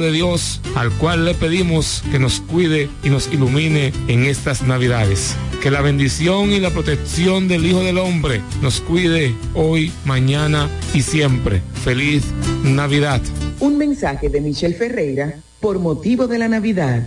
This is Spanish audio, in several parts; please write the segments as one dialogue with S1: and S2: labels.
S1: de Dios, al cual le pedimos que nos cuide y nos ilumine en estas Navidades. Que la bendición y la protección del Hijo del Hombre nos cuide hoy, mañana y siempre. Feliz Navidad.
S2: Un mensaje de Michelle Ferreira por motivo de la Navidad.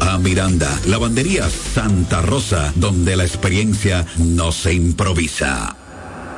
S3: a Miranda. Lavandería Santa Rosa, donde la experiencia no se improvisa.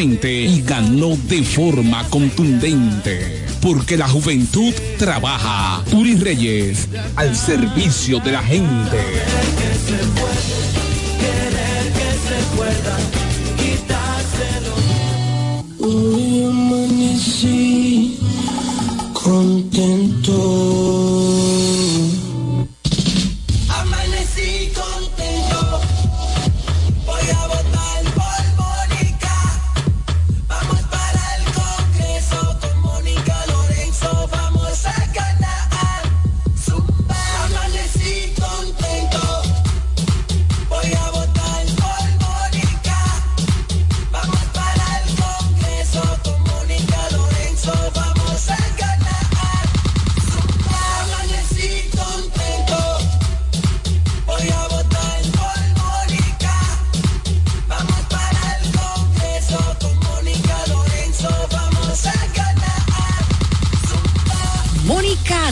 S4: y ganó de forma contundente. Porque la juventud trabaja. Turi Reyes, al servicio de la gente.
S5: Hoy amanecí contento.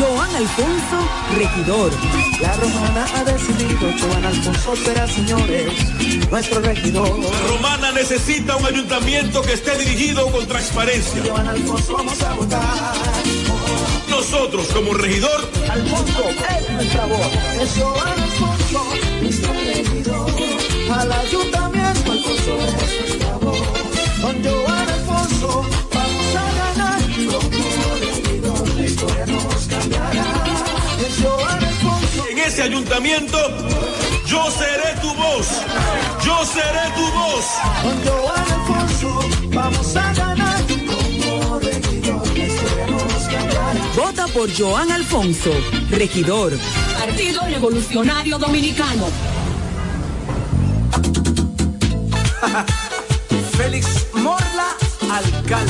S2: Joan Alfonso, regidor.
S6: La romana ha decidido, Joan Alfonso será, señores, nuestro regidor.
S7: Romana necesita un ayuntamiento que esté dirigido con transparencia.
S6: Joan Alfonso vamos a votar.
S7: Nosotros como regidor,
S6: Alfonso es nuestra voz. Es Joan Alfonso, nuestro regidor. Al ayuntamiento, Alfonso es nuestra voz. Joan
S7: ayuntamiento, yo seré tu voz. Yo seré tu voz.
S6: Con Joan Alfonso vamos a ganar. Como regidor, la historia nos cambiará.
S2: Vota por Joan Alfonso, regidor.
S8: Partido Revolucionario Dominicano.
S9: Félix Morla, alcalde.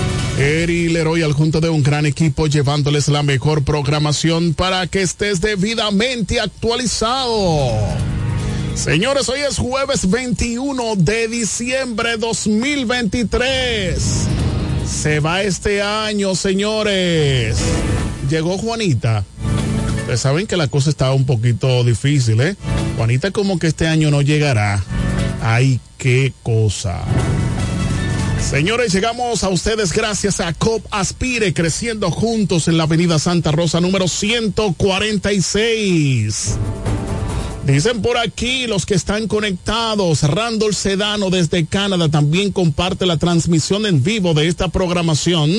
S10: Eri Leroy al junto de un gran equipo llevándoles la mejor programación para que estés debidamente actualizado. Señores, hoy es jueves 21 de diciembre 2023. Se va este año, señores. Llegó Juanita. Ustedes saben que la cosa está un poquito difícil, ¿eh? Juanita como que este año no llegará. Ay, qué cosa. Señores, llegamos a ustedes gracias a COP Aspire, creciendo juntos en la Avenida Santa Rosa número 146. Dicen por aquí los que están conectados, Randall Sedano desde Canadá también comparte la transmisión en vivo de esta programación.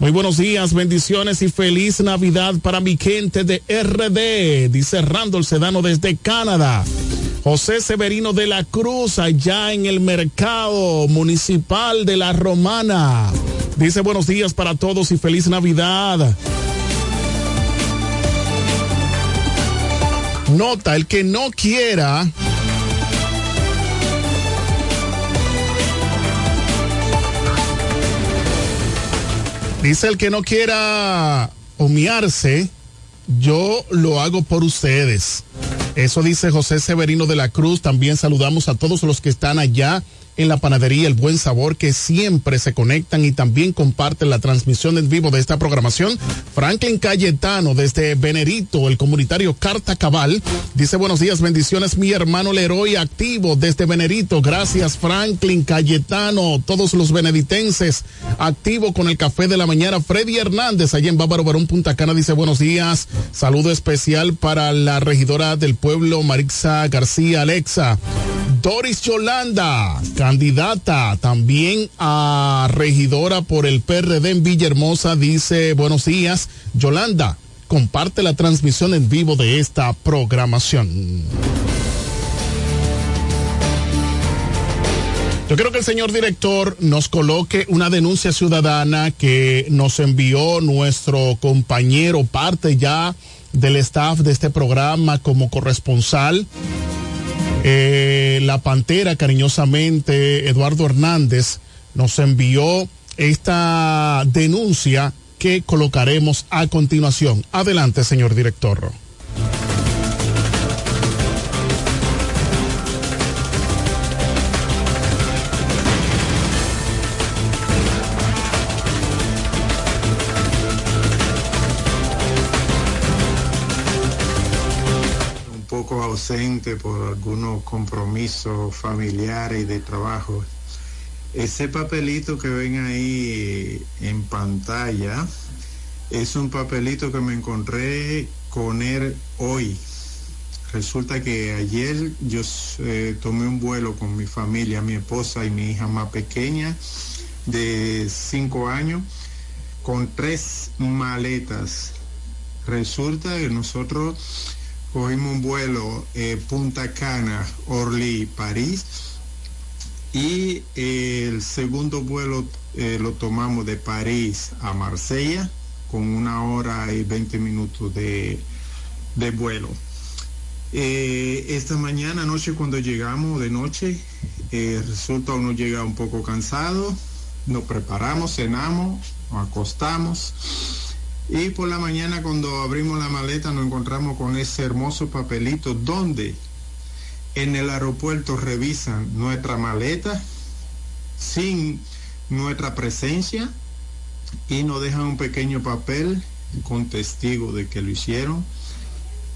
S10: Muy buenos días, bendiciones y feliz Navidad para mi gente de RD, dice Randall Sedano desde Canadá. José Severino de la Cruz, allá en el mercado municipal de La Romana. Dice buenos días para todos y feliz Navidad. Nota, el que no quiera Dice el que no quiera humearse, yo lo hago por ustedes. Eso dice José Severino de la Cruz. También saludamos a todos los que están allá en la panadería El Buen Sabor, que siempre se conectan y también comparten la transmisión en vivo de esta programación. Franklin Cayetano, desde Venerito, el comunitario Carta Cabal, dice buenos días, bendiciones, mi hermano Leroy activo desde Venerito. Gracias, Franklin Cayetano, todos los beneditenses activo con el café de la mañana. Freddy Hernández, allá en Bávaro Barón, Punta Cana, dice buenos días. Saludo especial para la regidora del pueblo, Marixa García Alexa. Doris Yolanda, candidata también a regidora por el PRD en Villahermosa, dice buenos días. Yolanda, comparte la transmisión en vivo de esta programación. Yo creo que el señor director nos coloque una denuncia ciudadana que nos envió nuestro compañero, parte ya del staff de este programa como corresponsal. Eh, la Pantera, cariñosamente, Eduardo Hernández, nos envió esta denuncia que colocaremos a continuación. Adelante, señor director.
S11: Por algunos compromisos familiares y de trabajo. Ese papelito que ven ahí en pantalla es un papelito que me encontré con él hoy. Resulta que ayer yo eh, tomé un vuelo con mi familia, mi esposa y mi hija más pequeña de cinco años con tres maletas. Resulta que nosotros cogimos un vuelo eh, Punta Cana, Orly, París y eh, el segundo vuelo eh, lo tomamos de París a Marsella con una hora y 20 minutos de, de vuelo. Eh, esta mañana, noche, cuando llegamos de noche, resulta uno llega un poco cansado, nos preparamos, cenamos, nos acostamos y por la mañana cuando abrimos la maleta nos encontramos con ese hermoso papelito donde en el aeropuerto revisan nuestra maleta sin nuestra presencia y nos dejan un pequeño papel con testigo de que lo hicieron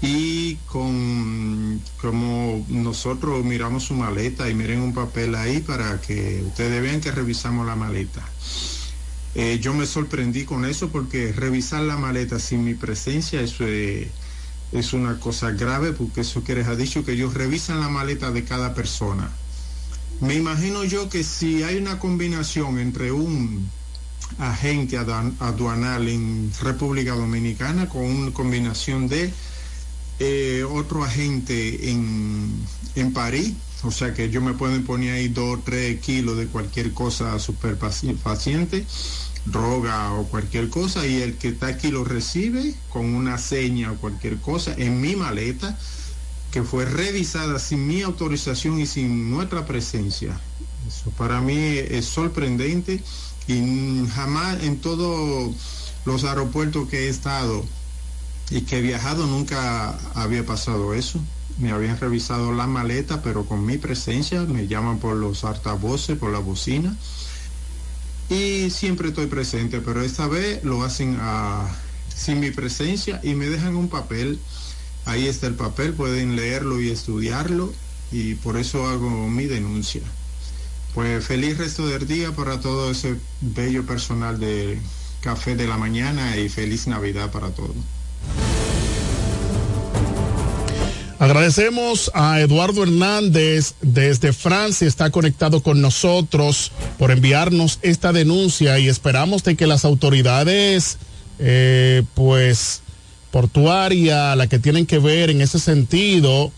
S11: y con como nosotros miramos su maleta y miren un papel ahí para que ustedes vean que revisamos la maleta. Eh, yo me sorprendí con eso porque revisar la maleta sin mi presencia, eso es, una cosa grave porque eso que les ha dicho que ellos revisan la maleta de cada persona. Me imagino yo que si hay una combinación entre un agente aduan- aduanal en República Dominicana con una combinación de eh, otro agente en, en París, o sea que yo me pueden poner ahí dos o tres kilos de cualquier cosa super paciente, droga o cualquier cosa, y el que está aquí lo recibe con una seña o cualquier cosa en mi maleta, que fue revisada sin mi autorización y sin nuestra presencia. Eso para mí es sorprendente y jamás en todos los aeropuertos que he estado y que he viajado nunca había pasado eso. Me habían revisado la maleta, pero con mi presencia, me llaman por los altavoces, por la bocina. Y siempre estoy presente, pero esta vez lo hacen ah, sin mi presencia y me dejan un papel. Ahí está el papel, pueden leerlo y estudiarlo y por eso hago mi denuncia. Pues feliz resto del día para todo ese bello personal de Café de la Mañana y feliz Navidad para todos.
S10: Agradecemos a Eduardo Hernández desde Francia, está conectado con nosotros por enviarnos esta denuncia y esperamos de que las autoridades, eh, pues, portuaria, la que tienen que ver en ese sentido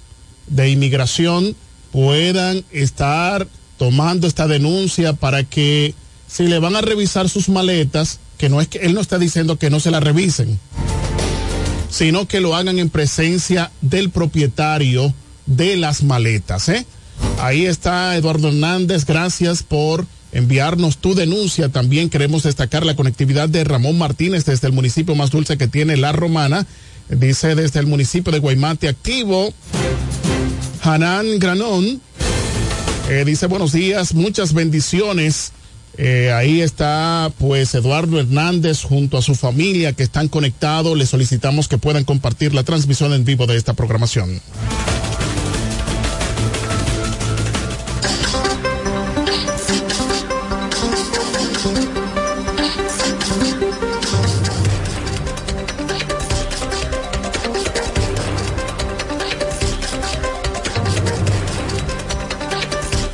S10: de inmigración, puedan estar tomando esta denuncia para que si le van a revisar sus maletas, que no es que él no está diciendo que no se la revisen, sino que lo hagan en presencia del propietario de las maletas. ¿eh? Ahí está Eduardo Hernández, gracias por enviarnos tu denuncia. También queremos destacar la conectividad de Ramón Martínez desde el municipio más dulce que tiene La Romana. Dice desde el municipio de Guaymate activo. Hanan Granón eh, dice buenos días, muchas bendiciones. Eh, ahí está pues Eduardo Hernández junto a su familia que están conectados. Le solicitamos que puedan compartir la transmisión en vivo de esta programación.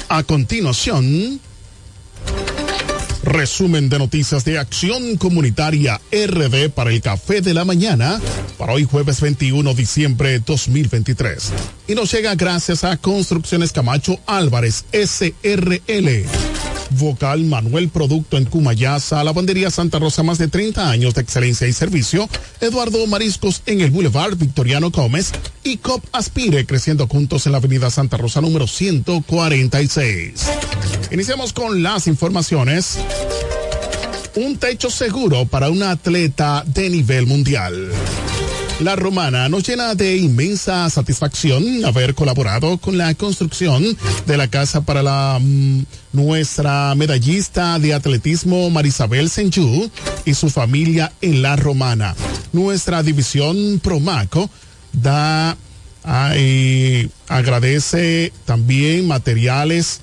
S10: A continuación, resumen de noticias de Acción Comunitaria RD para el Café de la Mañana para hoy jueves 21 de diciembre 2023. Y nos llega gracias a Construcciones Camacho Álvarez SRL. Vocal Manuel Producto en Cumayasa, Lavandería Santa Rosa, más de 30 años de excelencia y servicio. Eduardo Mariscos en el Boulevard Victoriano Gómez y COP Aspire creciendo juntos en la Avenida Santa Rosa número 146. Iniciamos con las informaciones. Un techo seguro para una atleta de nivel mundial. La romana nos llena de inmensa satisfacción haber colaborado con la construcción de la casa para la mm, nuestra medallista de atletismo Marisabel Senju y su familia en la romana. Nuestra división Promaco da ay, agradece también materiales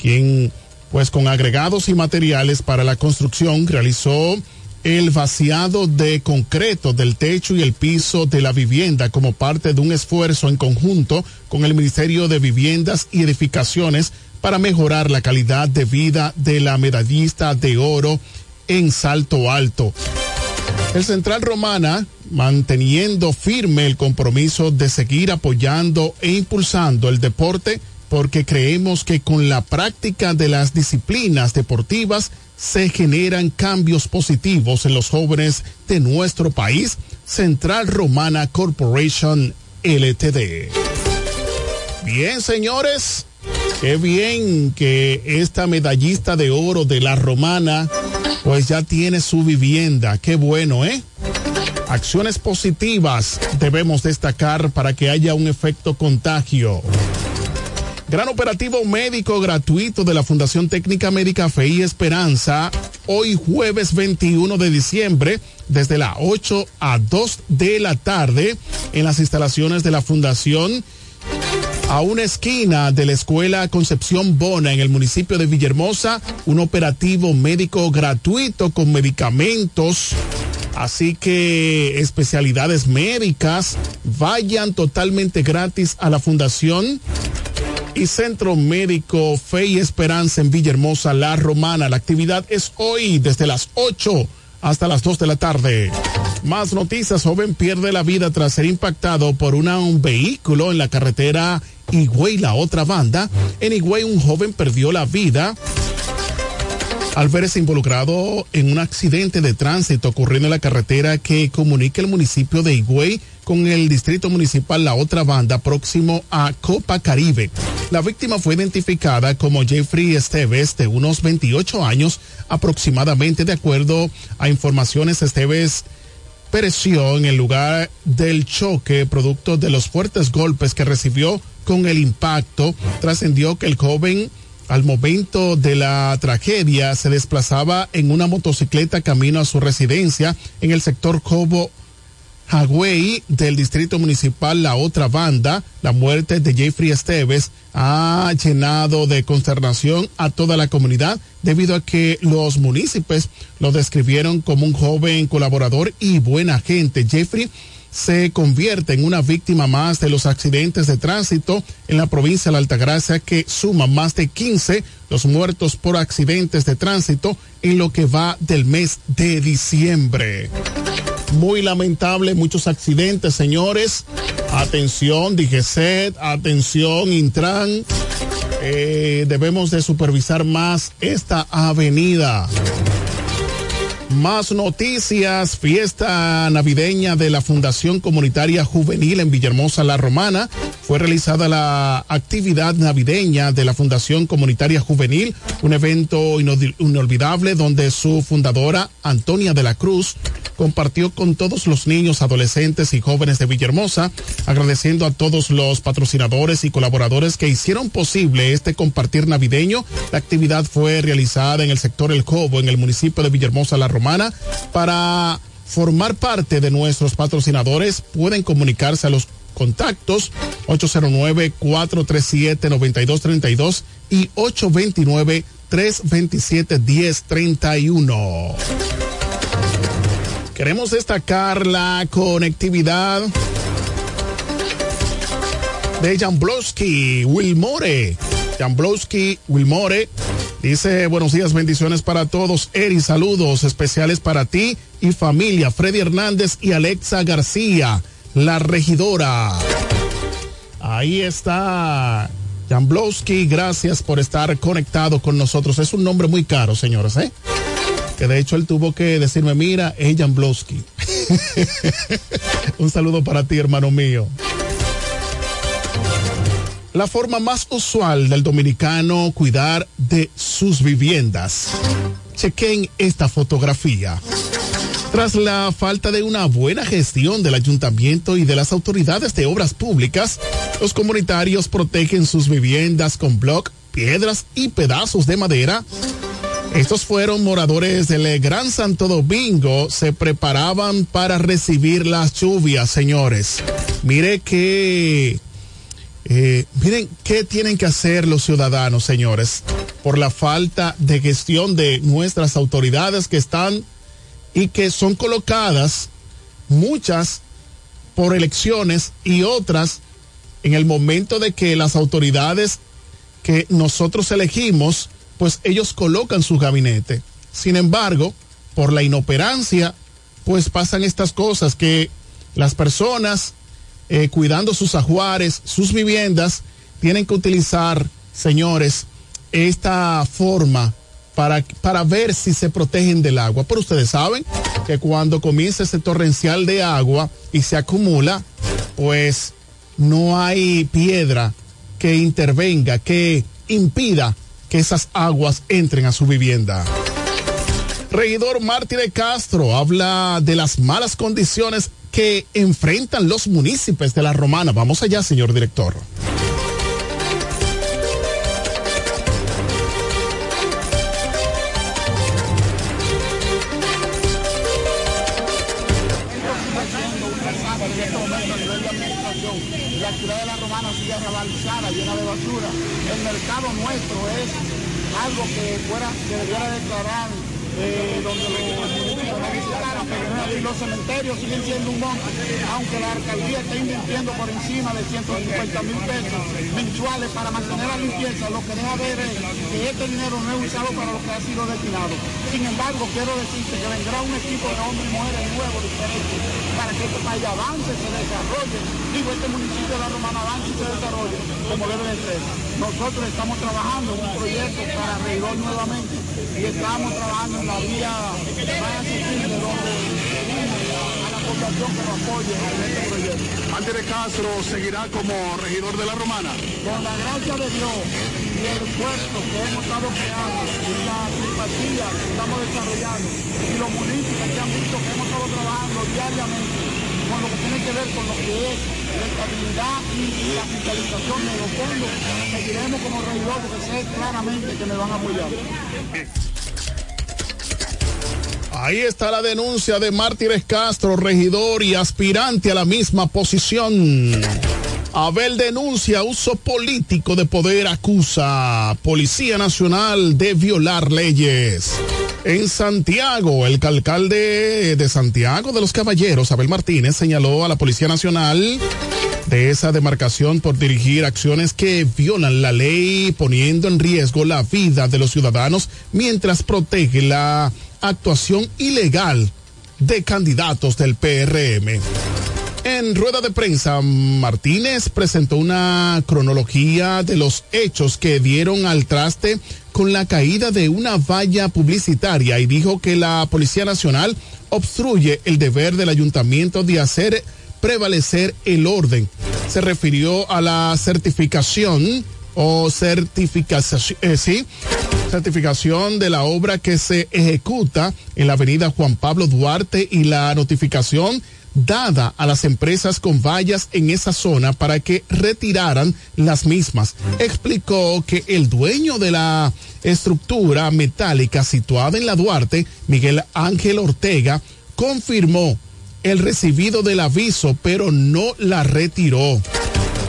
S10: quien pues con agregados y materiales para la construcción realizó el vaciado de concreto del techo y el piso de la vivienda como parte de un esfuerzo en conjunto con el Ministerio de Viviendas y Edificaciones para mejorar la calidad de vida de la medallista de oro en Salto Alto. El Central Romana, manteniendo firme el compromiso de seguir apoyando e impulsando el deporte, porque creemos que con la práctica de las disciplinas deportivas se generan cambios positivos en los jóvenes de nuestro país. Central Romana Corporation LTD. Bien, señores. Qué bien que esta medallista de oro de la romana pues ya tiene su vivienda. Qué bueno, ¿eh? Acciones positivas debemos destacar para que haya un efecto contagio. Gran operativo médico gratuito de la Fundación Técnica Médica Fe y Esperanza, hoy jueves 21 de diciembre, desde las 8 a 2 de la tarde, en las instalaciones de la Fundación, a una esquina de la Escuela Concepción Bona, en el municipio de Villahermosa, un operativo médico gratuito con medicamentos. Así que especialidades médicas vayan totalmente gratis a la Fundación y Centro Médico Fe y Esperanza en Villahermosa, La Romana. La actividad es hoy desde las 8 hasta las 2 de la tarde. Más noticias, joven pierde la vida tras ser impactado por un vehículo en la carretera Higüey, la otra banda. En Higüey un joven perdió la vida al verse involucrado en un accidente de tránsito ocurriendo en la carretera que comunica el municipio de Higüey con el distrito municipal La Otra Banda próximo a Copa Caribe. La víctima fue identificada como Jeffrey Esteves de unos 28 años aproximadamente de acuerdo a informaciones Esteves pereció en el lugar del choque producto de los fuertes golpes que recibió con el impacto. Trascendió que el joven al momento de la tragedia se desplazaba en una motocicleta camino a su residencia en el sector Cobo Hagüey del distrito municipal La Otra Banda. La muerte de Jeffrey Esteves ha llenado de consternación a toda la comunidad debido a que los municipios lo describieron como un joven colaborador y buena gente. Jeffrey se convierte en una víctima más de los accidentes de tránsito en la provincia de la Altagracia que suma más de 15 los muertos por accidentes de tránsito en lo que va del mes de diciembre. Muy lamentable, muchos accidentes, señores. Atención, DGCET, atención, Intran. Eh, debemos de supervisar más esta avenida. Más noticias, fiesta navideña de la Fundación Comunitaria Juvenil en Villahermosa La Romana. Fue realizada la actividad navideña de la Fundación Comunitaria Juvenil, un evento inolvidable donde su fundadora, Antonia de la Cruz, compartió con todos los niños, adolescentes y jóvenes de Villahermosa, agradeciendo a todos los patrocinadores y colaboradores que hicieron posible este compartir navideño. La actividad fue realizada en el sector El Cobo, en el municipio de Villahermosa La Romana, para formar parte de nuestros patrocinadores. Pueden comunicarse a los contactos 809-437-9232 y 829-327-1031. Queremos destacar la conectividad de Jamblowski Wilmore. Jamblowski Wilmore dice buenos días, bendiciones para todos. Eri, saludos especiales para ti y familia. Freddy Hernández y Alexa García, la regidora. Ahí está Jamblowski, gracias por estar conectado con nosotros. Es un nombre muy caro, señores, ¿eh? Que de hecho él tuvo que decirme, mira, es Jamblowski. Un saludo para ti, hermano mío. La forma más usual del dominicano cuidar de sus viviendas. Chequen esta fotografía. Tras la falta de una buena gestión del ayuntamiento y de las autoridades de obras públicas, los comunitarios protegen sus viviendas con bloc, piedras y pedazos de madera estos fueron moradores del Gran Santo Domingo, se preparaban para recibir las lluvias, señores. Mire que, eh, miren qué tienen que hacer los ciudadanos, señores, por la falta de gestión de nuestras autoridades que están y que son colocadas, muchas por elecciones y otras en el momento de que las autoridades que nosotros elegimos pues ellos colocan su gabinete. Sin embargo, por la inoperancia, pues pasan estas cosas que las personas, eh, cuidando sus ajuares, sus viviendas, tienen que utilizar, señores, esta forma para, para ver si se protegen del agua. Pero ustedes saben que cuando comienza ese torrencial de agua y se acumula, pues no hay piedra que intervenga, que impida que esas aguas entren a su vivienda. Regidor Martí de Castro habla de las malas condiciones que enfrentan los municipios de la Romana. Vamos allá, señor director.
S12: Aunque la alcaldía está invirtiendo por encima de 150 mil pesos mensuales para mantener la limpieza, lo que deja ver es que este dinero no es usado para lo que ha sido destinado. Sin embargo, quiero decirte que vendrá un equipo de hombres y mujeres nuevos, diferentes, para que este país avance, se desarrolle, digo, este municipio de la Romana avance y se desarrolle como debe de ser. Nosotros estamos trabajando en un proyecto para regidor nuevamente y estamos trabajando en la vía más accesible donde población que nos apoye en este proyecto.
S10: De Castro seguirá como regidor de la Romana.
S12: Con la gracia de Dios y el esfuerzo que hemos estado creando y la simpatía que estamos desarrollando y los municipios que han visto que hemos estado trabajando diariamente con lo que tiene que ver con lo que es la estabilidad y la fiscalización de los fondos, seguiremos como regidor porque sé claramente que me van a apoyar.
S10: Ahí está la denuncia de Mártires Castro, regidor y aspirante a la misma posición. Abel denuncia uso político de poder, acusa Policía Nacional de violar leyes. En Santiago, el alcalde de Santiago de los Caballeros, Abel Martínez, señaló a la Policía Nacional de esa demarcación por dirigir acciones que violan la ley, poniendo en riesgo la vida de los ciudadanos mientras protege la actuación ilegal de candidatos del PRM. En rueda de prensa, Martínez presentó una cronología de los hechos que dieron al traste con la caída de una valla publicitaria y dijo que la Policía Nacional obstruye el deber del ayuntamiento de hacer prevalecer el orden. Se refirió a la certificación o certificación, eh, sí, certificación de la obra que se ejecuta en la avenida Juan Pablo Duarte y la notificación dada a las empresas con vallas en esa zona para que retiraran las mismas. Explicó que el dueño de la estructura metálica situada en la Duarte, Miguel Ángel Ortega, confirmó el recibido del aviso, pero no la retiró.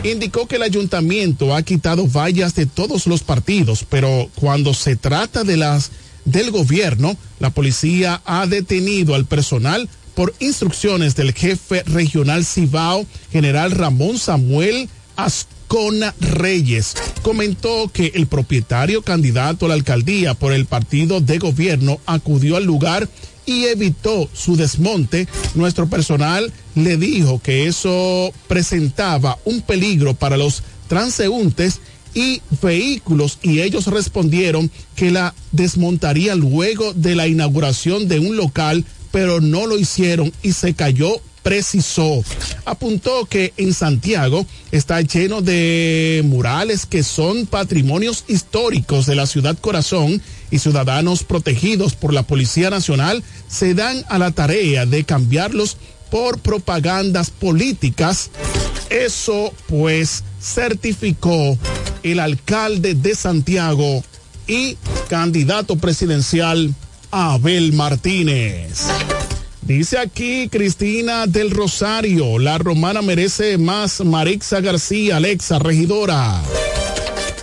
S10: Indicó que el ayuntamiento ha quitado vallas de todos los partidos, pero cuando se trata de las del gobierno, la policía ha detenido al personal por instrucciones del jefe regional Cibao, general Ramón Samuel Ascona Reyes. Comentó que el propietario candidato a la alcaldía por el partido de gobierno acudió al lugar y evitó su desmonte. Nuestro personal le dijo que eso presentaba un peligro para los transeúntes y vehículos y ellos respondieron que la desmontaría luego de la inauguración de un local pero no lo hicieron y se cayó precisó. Apuntó que en Santiago está lleno de murales que son patrimonios históricos de la ciudad corazón y ciudadanos protegidos por la Policía Nacional se dan a la tarea de cambiarlos por propagandas políticas. Eso pues certificó el alcalde de Santiago y candidato presidencial Abel Martínez. Dice aquí Cristina del Rosario, la romana merece más Marixa García, Alexa, regidora.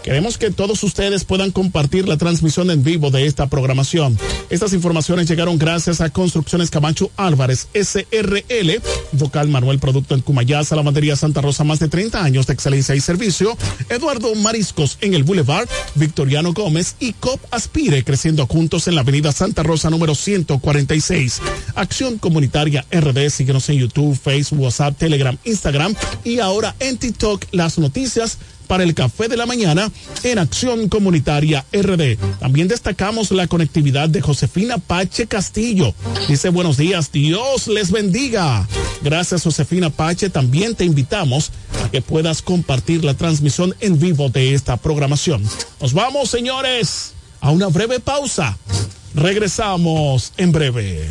S10: Queremos que todos ustedes puedan compartir la transmisión en vivo de esta programación. Estas informaciones llegaron gracias a Construcciones Camacho Álvarez, SRL, Vocal Manuel Producto en Cumayá, Salamandería Santa Rosa, más de 30 años de excelencia y servicio. Eduardo Mariscos en el Boulevard, Victoriano Gómez y COP Aspire, creciendo juntos en la Avenida Santa Rosa número 146. Acción Comunitaria RD, síguenos en YouTube, Facebook, WhatsApp, Telegram, Instagram y ahora en TikTok las noticias para el café de la mañana en Acción Comunitaria RD. También destacamos la conectividad de Josefina Pache Castillo. Dice buenos días, Dios les bendiga. Gracias Josefina Pache. También te invitamos a que puedas compartir la transmisión en vivo de esta programación. Nos vamos, señores, a una breve pausa. Regresamos en breve.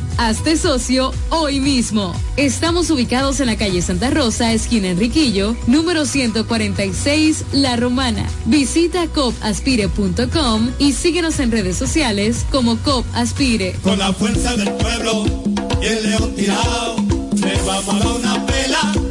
S8: Hazte socio hoy mismo. Estamos ubicados en la calle Santa Rosa, esquina Enriquillo, número 146, La Romana. Visita copaspire.com y síguenos en redes sociales como COP Aspire.
S13: Con la fuerza del pueblo y el león tirado, le vamos a dar una pela.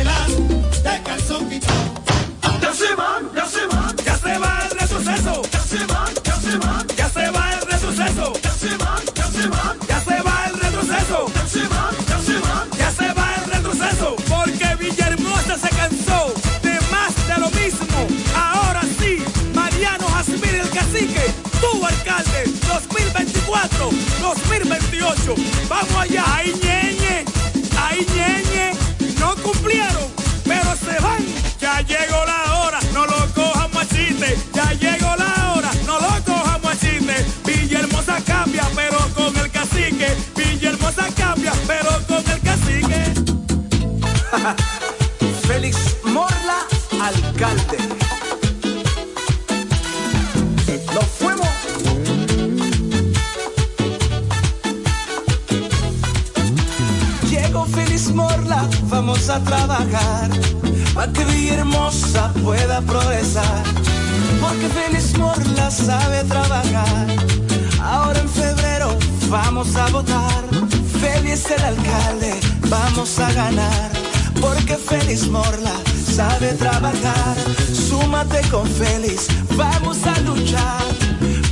S13: 2024, 2028. Vamos allá, ahí ñeñe, ahí ñeñe, no cumplieron, pero se van. Ya llegó la hora, no lo cojan machiste. Ya llegó la hora, no lo cojan machiste. Villahermosa cambia, pero con el cacique. Villahermosa cambia, pero con el cacique.
S9: Félix Morla, alcalde. Nos fuimos. Morla, vamos a trabajar para que Villahermosa pueda progresar. Porque Félix Morla sabe trabajar. Ahora en febrero vamos a votar. Félix el alcalde, vamos a ganar. Porque Félix Morla sabe trabajar. Súmate con Félix, vamos a luchar.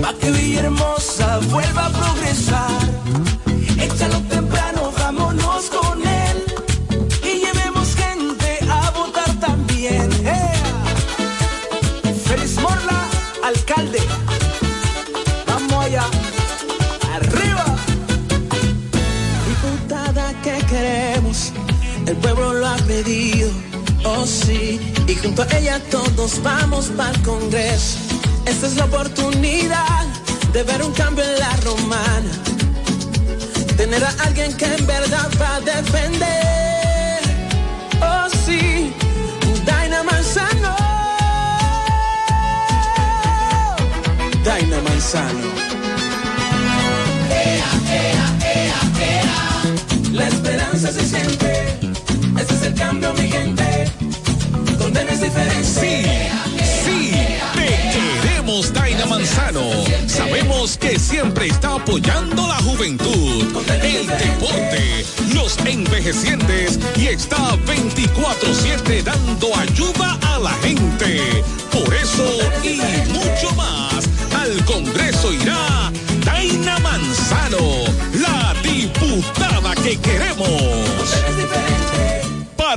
S9: Para que Villahermosa vuelva a progresar. Pedido. Oh sí, y junto a ella todos vamos para el Congreso. Esta es la oportunidad de ver un cambio en la romana. Tener a alguien que en verdad va a defender. Oh sí, Daina Manzano. Daina Manzano. La esperanza se siente. Cambio, mi gente. Donde no es diferente.
S4: Sí, sí, te queremos, Daina Manzano. Sabemos que siempre está apoyando la juventud, el deporte, los envejecientes y está 24-7 dando ayuda a la gente. Por eso y mucho más, al Congreso irá Daina Manzano, la diputada que queremos.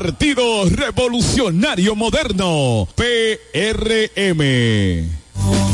S4: Partido Revolucionario Moderno, PRM.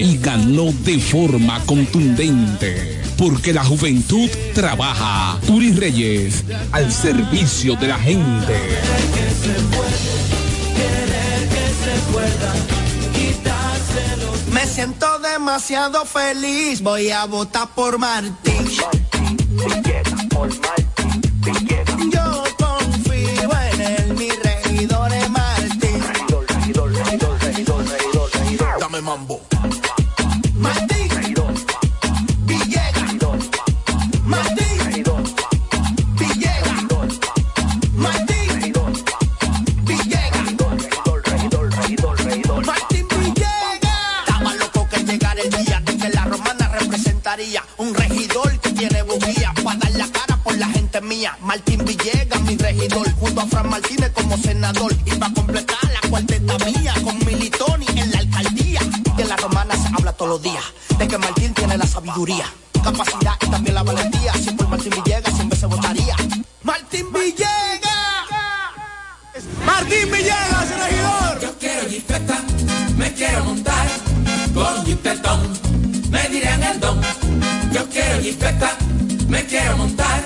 S4: y ganó de forma contundente. Porque la juventud trabaja. Turi Reyes, al servicio de la gente.
S13: Que se puede,
S9: recuerdan quitárselo.
S14: Me siento demasiado feliz, voy a votar por Martín. Yo confío en él, mi regidor es Martín.
S9: Dame mambo.
S14: Mía. Martín Villegas, mi regidor, junto a Fran Martínez como senador. Y para completar la cuarteta mía con Militoni en la alcaldía. De la romana se habla todos los días, de que Martín tiene la sabiduría, capacidad y también la valentía. Si por Martín Villegas siempre se votaría. Martín Villegas. Martín Villegas, regidor.
S9: Yo quiero jipeta, me quiero montar con jipetón, me dirán el don. Yo quiero jipeta, me quiero montar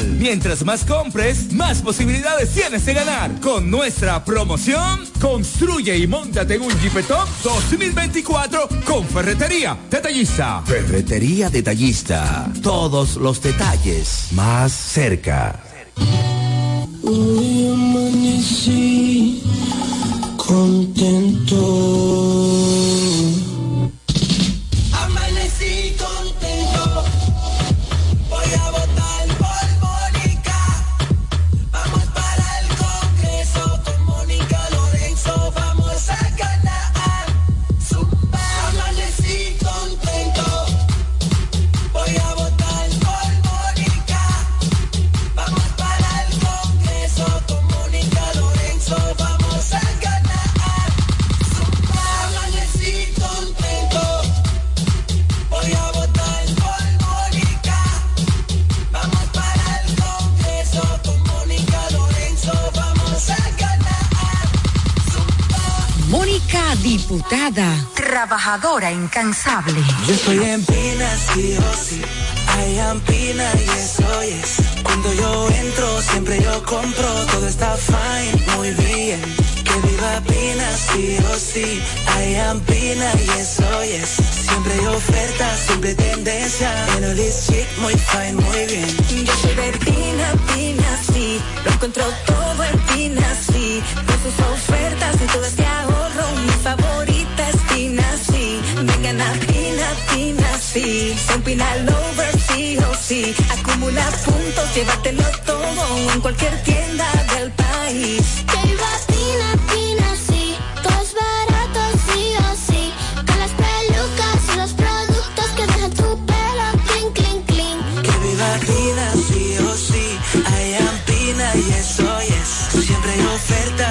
S15: Mientras más compres, más posibilidades tienes de ganar. Con nuestra promoción, construye y montate en un Jeepetop 2024 con Ferretería Detallista.
S16: Ferretería Detallista. Todos los detalles más cerca.
S5: Hoy amanecí contento.
S17: Diputada, trabajadora incansable.
S9: Yo estoy en Pina, sí o sí. I am Pina y eso es. Cuando yo entro, siempre yo compro. Todo está fine, muy bien. Que viva Pina, sí o sí. I am Pina y eso es. Siempre hay ofertas, siempre tendencia. En el chic, muy fine, muy bien.
S18: Yo soy de Pina, Pina, sí. Lo encuentro todo en Pina, sí. Con sus ofertas y todo este ahorro. Sí. Son Pina Lover, sí o sí. Acumula puntos, llévatelo todo en cualquier tienda del país.
S19: Que viva Pina, Pina, sí. Todo es barato, sí o sí. Con las pelucas y los productos que dejan tu pelo clean, clean, clean.
S9: Que viva Pina, sí o sí. I am Pina y eso es. Siempre hay ofertas,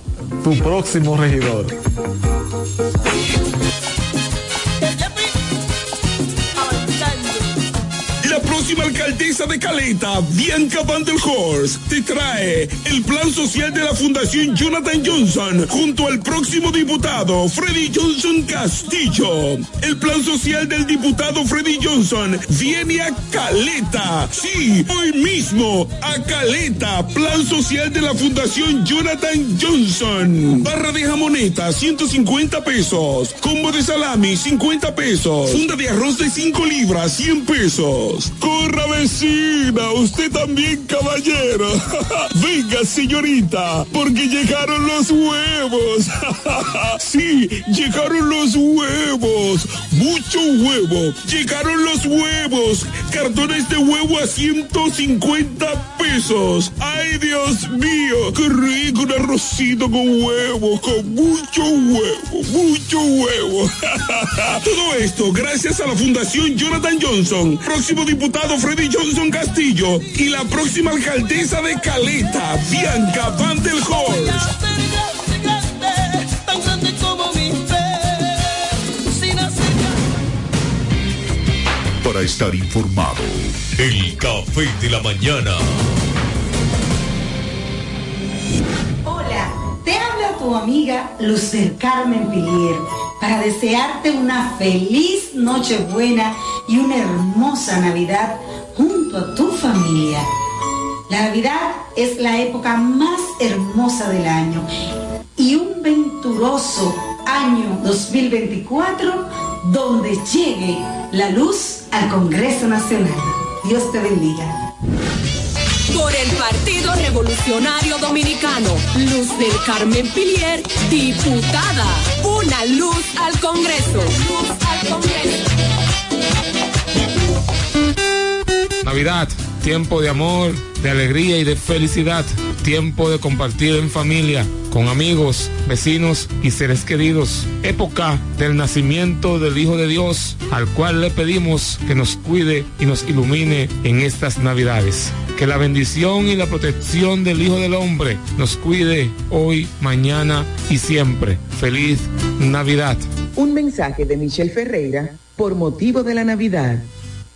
S20: tu próximo regidor.
S7: De Caleta, Bianca Van der Horst, te trae el plan social de la Fundación Jonathan Johnson junto al próximo diputado Freddy Johnson Castillo. El plan social del diputado Freddy Johnson viene a Caleta. Sí, hoy mismo a Caleta. Plan social de la Fundación Jonathan Johnson. Barra de jamoneta, 150 pesos. Combo de salami, 50 pesos. Funda de arroz de 5 libras, 100 pesos. Corra usted también caballero. Venga señorita, porque llegaron los huevos. sí, llegaron los huevos. Mucho huevo. Llegaron los huevos. Cartones de huevo a 150 pesos. Ay, Dios mío, qué rico un arrocito con huevo, con mucho huevo, mucho huevo. Todo esto gracias a la Fundación Jonathan Johnson, próximo diputado Freddy Johnson Castillo y la próxima alcaldesa de Caleta, Bianca Van del Horst.
S21: Para estar informado, el café de la mañana.
S22: Hola, te habla tu amiga Luz del Carmen Pilier para desearte una feliz Nochebuena y una hermosa Navidad junto a tu familia. La Navidad es la época más hermosa del año y un venturoso año 2024 donde llegue la luz al Congreso Nacional. Dios te bendiga.
S23: Por el Partido Revolucionario Dominicano, Luz del Carmen Pilier, diputada. Una luz al Congreso. Luz al Congreso.
S24: Navidad, tiempo de amor, de alegría y de felicidad. Tiempo de compartir en familia, con amigos, vecinos y seres queridos. Época del nacimiento del Hijo de Dios, al cual le pedimos que nos cuide y nos ilumine en estas Navidades. Que la bendición y la protección del Hijo del Hombre nos cuide hoy, mañana y siempre. Feliz Navidad.
S5: Un mensaje de Michelle Ferreira por motivo de la Navidad.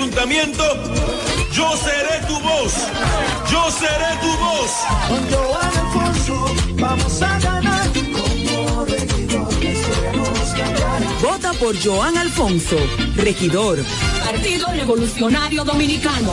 S25: ayuntamiento, yo seré tu voz. Yo seré tu voz.
S9: Con Joan Alfonso vamos a ganar. Como cambiará.
S26: Vota por Joan Alfonso, regidor.
S23: Partido Revolucionario Dominicano.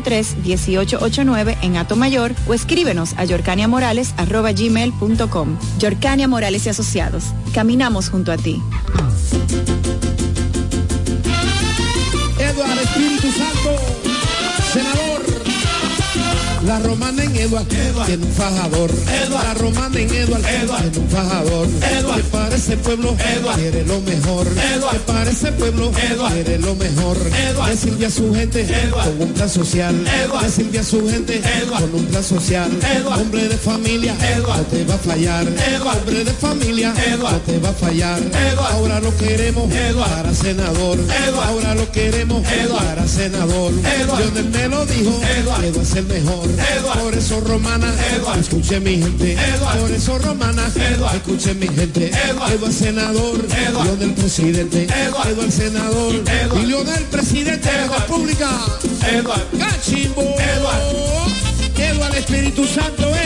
S27: 809-553-1889 en Atomayor o escríbenos a yorcaniamorales.gmail.com. Yorcania Morales y Asociados. Caminamos junto a ti.
S13: Eduardo Espíritu Santo, senador. La romana en Eduard, tiene un fajador. La romana en Eduard, tiene un fajador. Que para ese pueblo quiere lo mejor. Que para ese pueblo quiere lo mejor. Que sirve a su gente con un plan social. Que sirve a su gente con un plan social. Hombre de familia, no te va a fallar. Hombre de familia, no te va a fallar. Ahora lo queremos para senador. Ahora lo queremos para senador. Lionel me lo dijo, Eduard es el mejor. Por eso romana, escuche mi gente. Por eso romana, escuche mi gente. Eduard senador, Lionel presidente. Eduard senador, y Lionel presidente de la República. Cachimbo. Eduard Espíritu Santo es.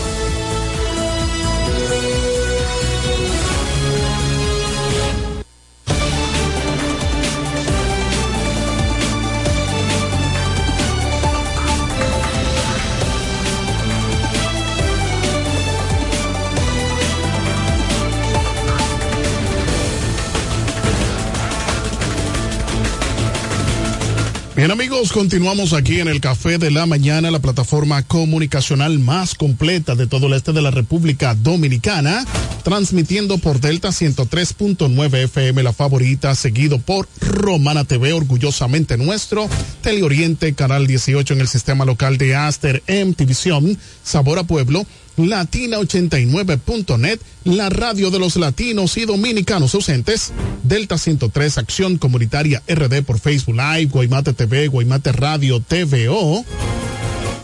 S10: Bien amigos, continuamos aquí en el Café de la Mañana, la plataforma comunicacional más completa de todo el este de la República Dominicana, transmitiendo por Delta 103.9 FM, la favorita, seguido por Romana TV, orgullosamente nuestro, Teleoriente, Canal 18 en el sistema local de Aster, MTVision, Sabor a Pueblo, Latina89.net, la radio de los latinos y dominicanos ausentes, Delta 103, Acción Comunitaria RD por Facebook Live, Guaymate TV, Guaymate Radio TVO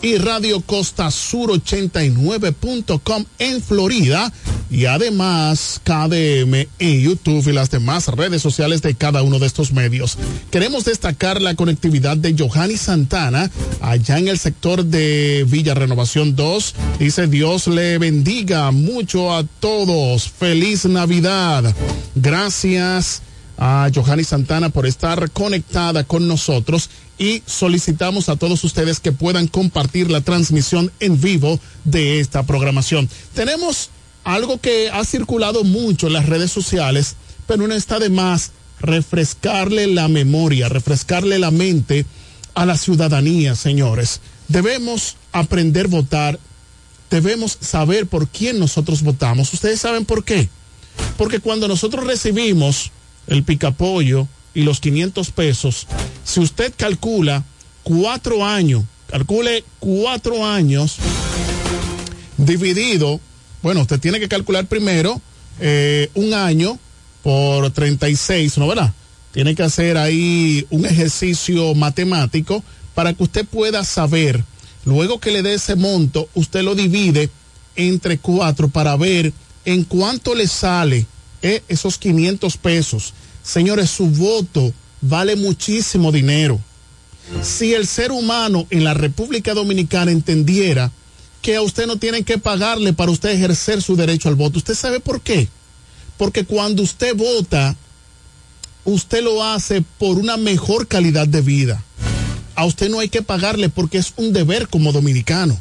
S10: y Radio Costa Sur 89.com en Florida y además KDM en YouTube y las demás redes sociales de cada uno de estos medios. Queremos destacar la conectividad de Johanny Santana allá en el sector de Villa Renovación 2. Dice Dios le bendiga mucho a todos. Feliz Navidad. Gracias a Johanny Santana por estar conectada con nosotros y solicitamos a todos ustedes que puedan compartir la transmisión en vivo de esta programación. Tenemos algo que ha circulado mucho en las redes sociales, pero no está de más refrescarle la memoria, refrescarle la mente a la ciudadanía, señores. Debemos aprender a votar, debemos saber por quién nosotros votamos. ¿Ustedes saben por qué? Porque cuando nosotros recibimos el picapollo y los 500 pesos, si usted calcula cuatro años, calcule cuatro años dividido, bueno, usted tiene que calcular primero eh, un año por 36, ¿no verdad? Tiene que hacer ahí un ejercicio matemático para que usted pueda saber, luego que le dé ese monto, usted lo divide entre cuatro para ver en cuánto le sale esos 500 pesos. Señores, su voto vale muchísimo dinero. Si el ser humano en la República Dominicana entendiera que a usted no tienen que pagarle para usted ejercer su derecho al voto, ¿usted sabe por qué? Porque cuando usted vota, usted lo hace por una mejor calidad de vida. A usted no hay que pagarle porque es un deber como dominicano.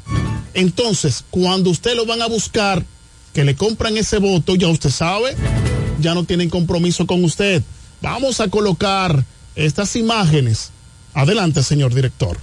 S10: Entonces, cuando usted lo van a buscar, que le compran ese voto, ya usted sabe, ya no tienen compromiso con usted. Vamos a colocar estas imágenes. Adelante, señor director.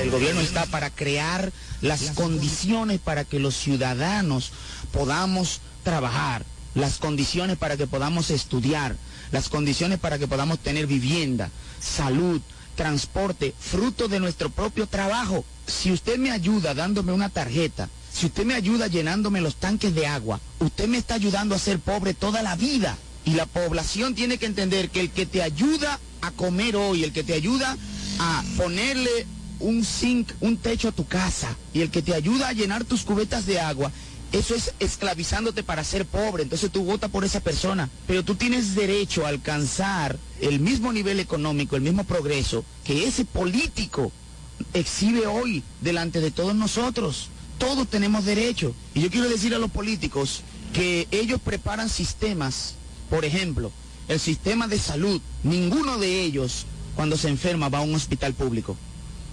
S28: El gobierno está para crear las condiciones para que los ciudadanos podamos trabajar, las condiciones para que podamos estudiar, las condiciones para que podamos tener vivienda, salud, transporte, fruto de nuestro propio trabajo. Si usted me ayuda dándome una tarjeta, si usted me ayuda llenándome los tanques de agua, usted me está ayudando a ser pobre toda la vida. Y la población tiene que entender que el que te ayuda a comer hoy, el que te ayuda a ponerle un zinc, un techo a tu casa, y el que te ayuda a llenar tus cubetas de agua, eso es esclavizándote para ser pobre. Entonces tú votas por esa persona. Pero tú tienes derecho a alcanzar el mismo nivel económico, el mismo progreso que ese político exhibe hoy delante de todos nosotros. Todos tenemos derecho. Y yo quiero decir a los políticos que ellos preparan sistemas, por ejemplo, el sistema de salud, ninguno de ellos cuando se enferma va a un hospital público.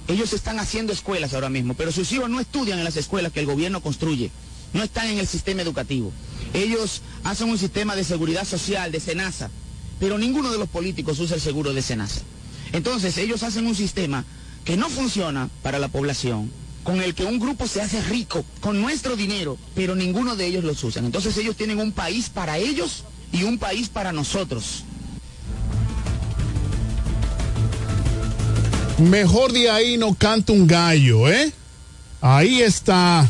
S28: Ellos están haciendo escuelas ahora mismo, pero sus hijos no estudian en las escuelas que el gobierno construye, no están en el sistema educativo. Ellos hacen un sistema de seguridad social, de SENASA, pero ninguno de los políticos usa el seguro de SENASA. Entonces ellos hacen un sistema que no funciona para la población, con el que un grupo se hace rico con nuestro dinero, pero ninguno de ellos los usan. Entonces ellos tienen un país para ellos y un país para nosotros.
S10: Mejor de ahí no canta un gallo, ¿eh? Ahí está.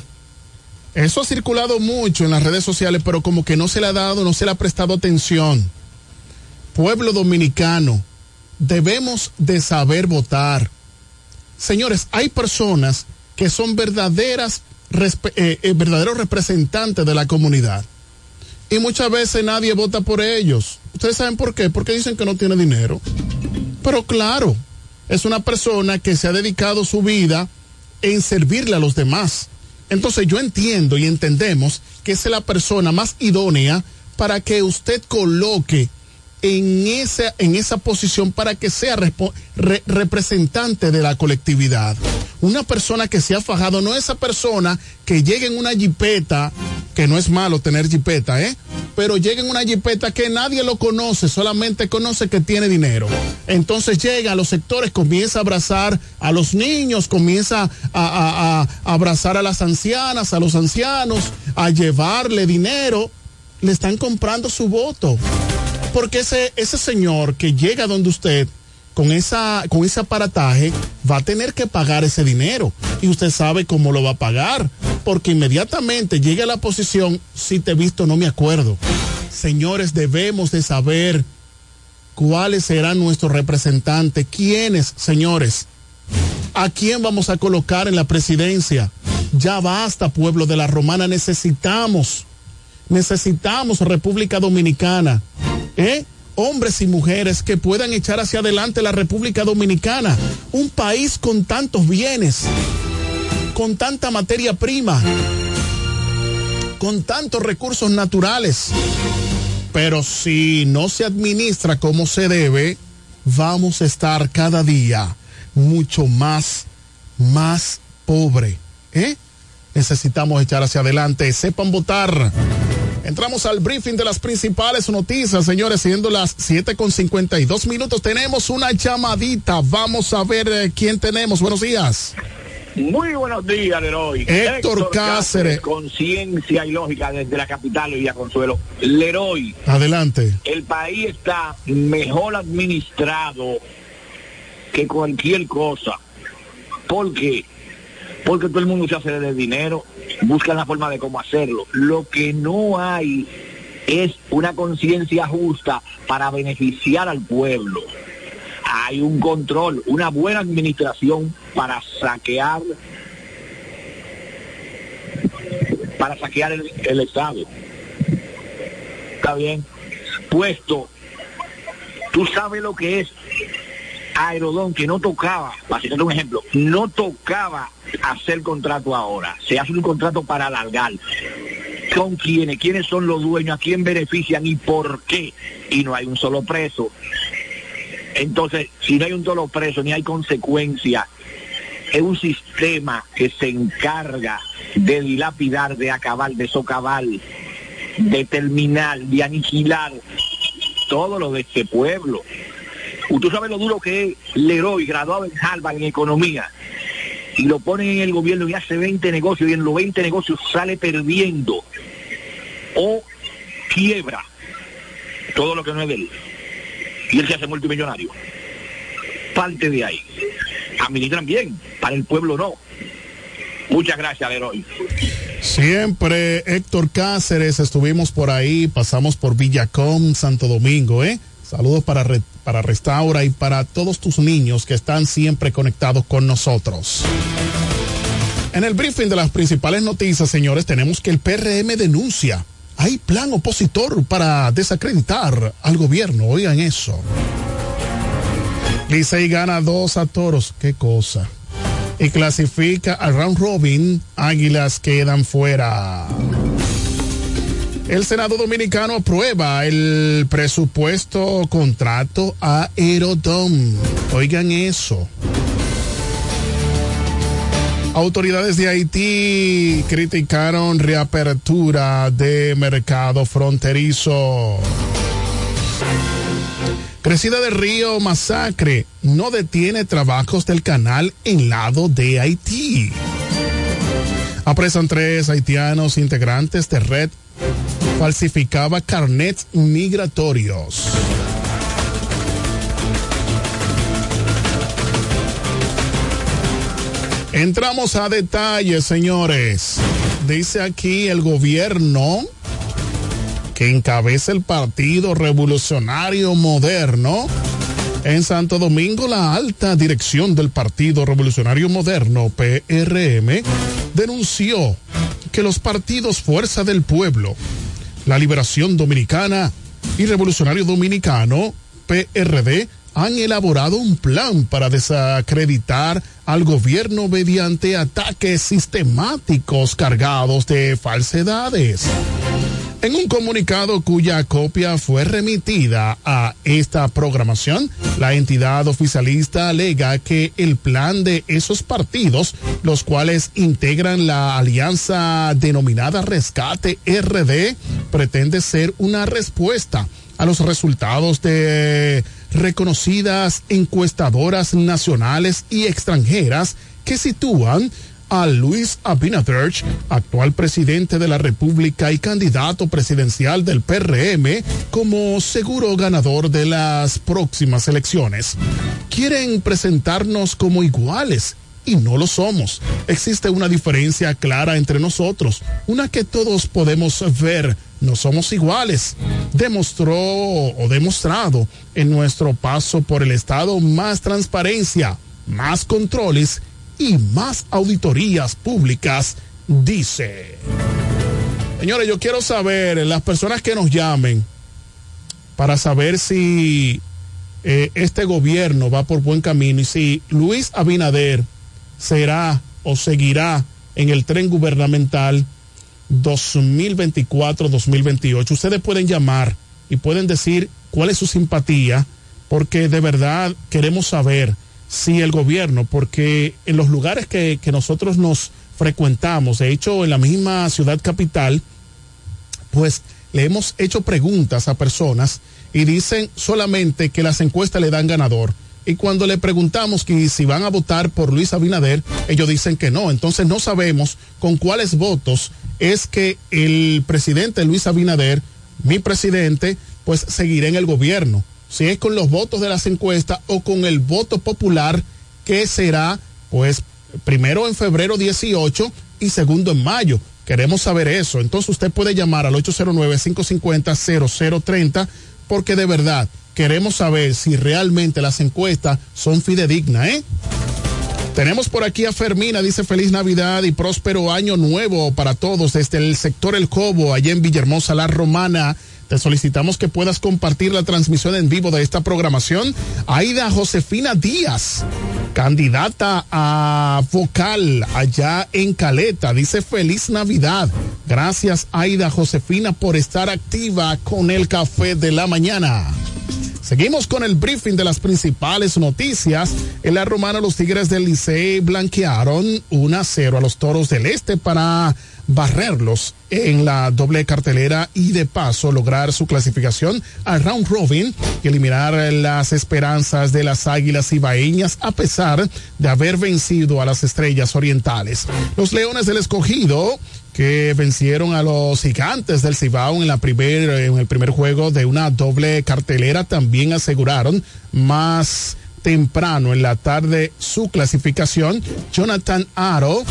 S10: Eso ha circulado mucho en las redes sociales, pero como que no se le ha dado, no se le ha prestado atención. Pueblo dominicano, debemos de saber votar. Señores, hay personas que son verdaderas, eh, eh, verdaderos representantes de la comunidad. Y muchas veces nadie vota por ellos. ¿Ustedes saben por qué? Porque dicen que no tiene dinero. Pero claro, es una persona que se ha dedicado su vida en servirle a los demás. Entonces yo entiendo y entendemos que es la persona más idónea para que usted coloque en esa, en esa posición para que sea representante de la colectividad. Una persona que se ha fajado, no esa persona que llega en una jipeta, que no es malo tener jipeta, ¿eh? Pero llega en una jipeta que nadie lo conoce, solamente conoce que tiene dinero. Entonces llega a los sectores, comienza a abrazar a los niños, comienza a abrazar a las ancianas, a los ancianos, a llevarle dinero. Le están comprando su voto porque ese, ese señor que llega donde usted con esa con ese aparataje va a tener que pagar ese dinero. Y usted sabe cómo lo va a pagar porque inmediatamente llega a la posición si te he visto no me acuerdo señores debemos de saber cuáles serán nuestros representantes. Quiénes señores a quién vamos a colocar en la presidencia ya basta pueblo de la romana necesitamos necesitamos República Dominicana ¿eh? hombres y mujeres que puedan echar hacia adelante la República Dominicana, un país con tantos bienes, con tanta materia prima, con tantos recursos naturales. Pero si no se administra como se debe, vamos a estar cada día mucho más, más pobre. ¿eh? Necesitamos echar hacia adelante. Sepan votar. Entramos al briefing de las principales noticias, señores, siendo las 7 con 52 minutos. Tenemos una llamadita. Vamos a ver eh, quién tenemos. Buenos días.
S29: Muy buenos días, Leroy.
S10: Héctor, Cáceres.
S29: Conciencia y lógica desde la capital y Consuelo. Leroy.
S10: Adelante.
S29: El país está mejor administrado que cualquier cosa. ¿Por qué? Porque todo el mundo se hace de dinero buscan la forma de cómo hacerlo. Lo que no hay es una conciencia justa para beneficiar al pueblo. Hay un control, una buena administración para saquear para saquear el, Estado. Está bien. Puesto, tú sabes lo que es Aerodón, que no tocaba, para citar un ejemplo, no tocaba hacer contrato ahora. Se hace un contrato para alargar. ¿Con quiénes? ¿Quiénes son los dueños? ¿A quién benefician y por qué? Y no hay un solo preso. Entonces, si no hay un solo preso ni hay consecuencia, es un sistema que se encarga de dilapidar, de acabar, de socavar, de terminar, de aniquilar todo lo de este pueblo. Usted sabe lo duro que es Leroy, graduado en Harvard en economía, y lo ponen en el gobierno y hace 20 negocios y en los 20 negocios sale perdiendo o quiebra todo lo que no es de él. Y él se hace multimillonario. Parte de ahí. Administran bien, para el pueblo no. Muchas gracias, Leroy.
S10: Siempre, Héctor Cáceres, estuvimos por ahí, pasamos por Villacom, Santo Domingo, ¿eh? Saludos para, para Restaura y para todos tus niños que están siempre conectados con nosotros. En el briefing de las principales noticias, señores, tenemos que el PRM denuncia. Hay plan opositor para desacreditar al gobierno. Oigan eso. Licey gana dos a toros. Qué cosa. Y clasifica al round robin. Águilas quedan fuera. El Senado Dominicano aprueba el presupuesto contrato a Aerodom. Oigan eso. Autoridades de Haití criticaron reapertura de mercado fronterizo. Crecida del río Masacre no detiene trabajos del canal en lado de Haití. Apresan tres haitianos integrantes de red falsificaba carnets migratorios. Entramos a detalles, señores. Dice aquí el gobierno que encabeza el Partido Revolucionario Moderno. En Santo Domingo, la alta dirección del Partido Revolucionario Moderno, PRM, denunció que los partidos Fuerza del Pueblo, la Liberación Dominicana y Revolucionario Dominicano, PRD, han elaborado un plan para desacreditar al gobierno mediante ataques sistemáticos cargados de falsedades. En un comunicado cuya copia fue remitida a esta programación, la entidad oficialista alega que el plan de esos partidos, los cuales integran la alianza denominada Rescate RD, pretende ser una respuesta a los resultados de reconocidas encuestadoras nacionales y extranjeras que sitúan a Luis Abinader, actual presidente de la República y candidato presidencial del PRM, como seguro ganador de las próximas elecciones. Quieren presentarnos como iguales y no lo somos. Existe una diferencia clara entre nosotros, una que todos podemos ver. No somos iguales. Demostró o demostrado en nuestro paso por el Estado más transparencia, más controles y más auditorías públicas, dice. Señores, yo quiero saber, las personas que nos llamen, para saber si eh, este gobierno va por buen camino y si Luis Abinader será o seguirá en el tren gubernamental 2024-2028. Ustedes pueden llamar y pueden decir cuál es su simpatía, porque de verdad queremos saber si el gobierno, porque en los lugares que, que nosotros nos frecuentamos, de hecho en la misma ciudad capital, pues le hemos hecho preguntas a personas y dicen solamente que las encuestas le dan ganador. Y cuando le preguntamos que si van a votar por Luis Abinader, ellos dicen que no. Entonces no sabemos con cuáles votos es que el presidente Luis Abinader, mi presidente, pues seguirá en el gobierno. Si es con los votos de las encuestas o con el voto popular, que será pues primero en febrero 18 y segundo en mayo. Queremos saber eso. Entonces usted puede llamar al 809-550-0030 porque de verdad queremos saber si realmente las encuestas son fidedignas, ¿eh? Tenemos por aquí a Fermina, dice feliz Navidad y próspero año nuevo para todos desde el sector El Cobo, allá en Villahermosa, La Romana. Te solicitamos que puedas compartir la transmisión en vivo de esta programación. Aida Josefina Díaz, candidata a vocal allá en Caleta, dice feliz Navidad. Gracias Aida Josefina por estar activa con el café de la mañana. Seguimos con el briefing de las principales noticias. En la romana, los Tigres del Licey blanquearon 1 a 0 a los Toros del Este para barrerlos en la doble cartelera y de paso lograr su clasificación al round robin y eliminar las esperanzas de las águilas ibaeñas a pesar de haber vencido a las estrellas orientales. Los Leones del Escogido que vencieron a los gigantes del Cibao en la primer, en el primer juego de una doble cartelera también aseguraron más temprano en la tarde su clasificación. Jonathan Aro,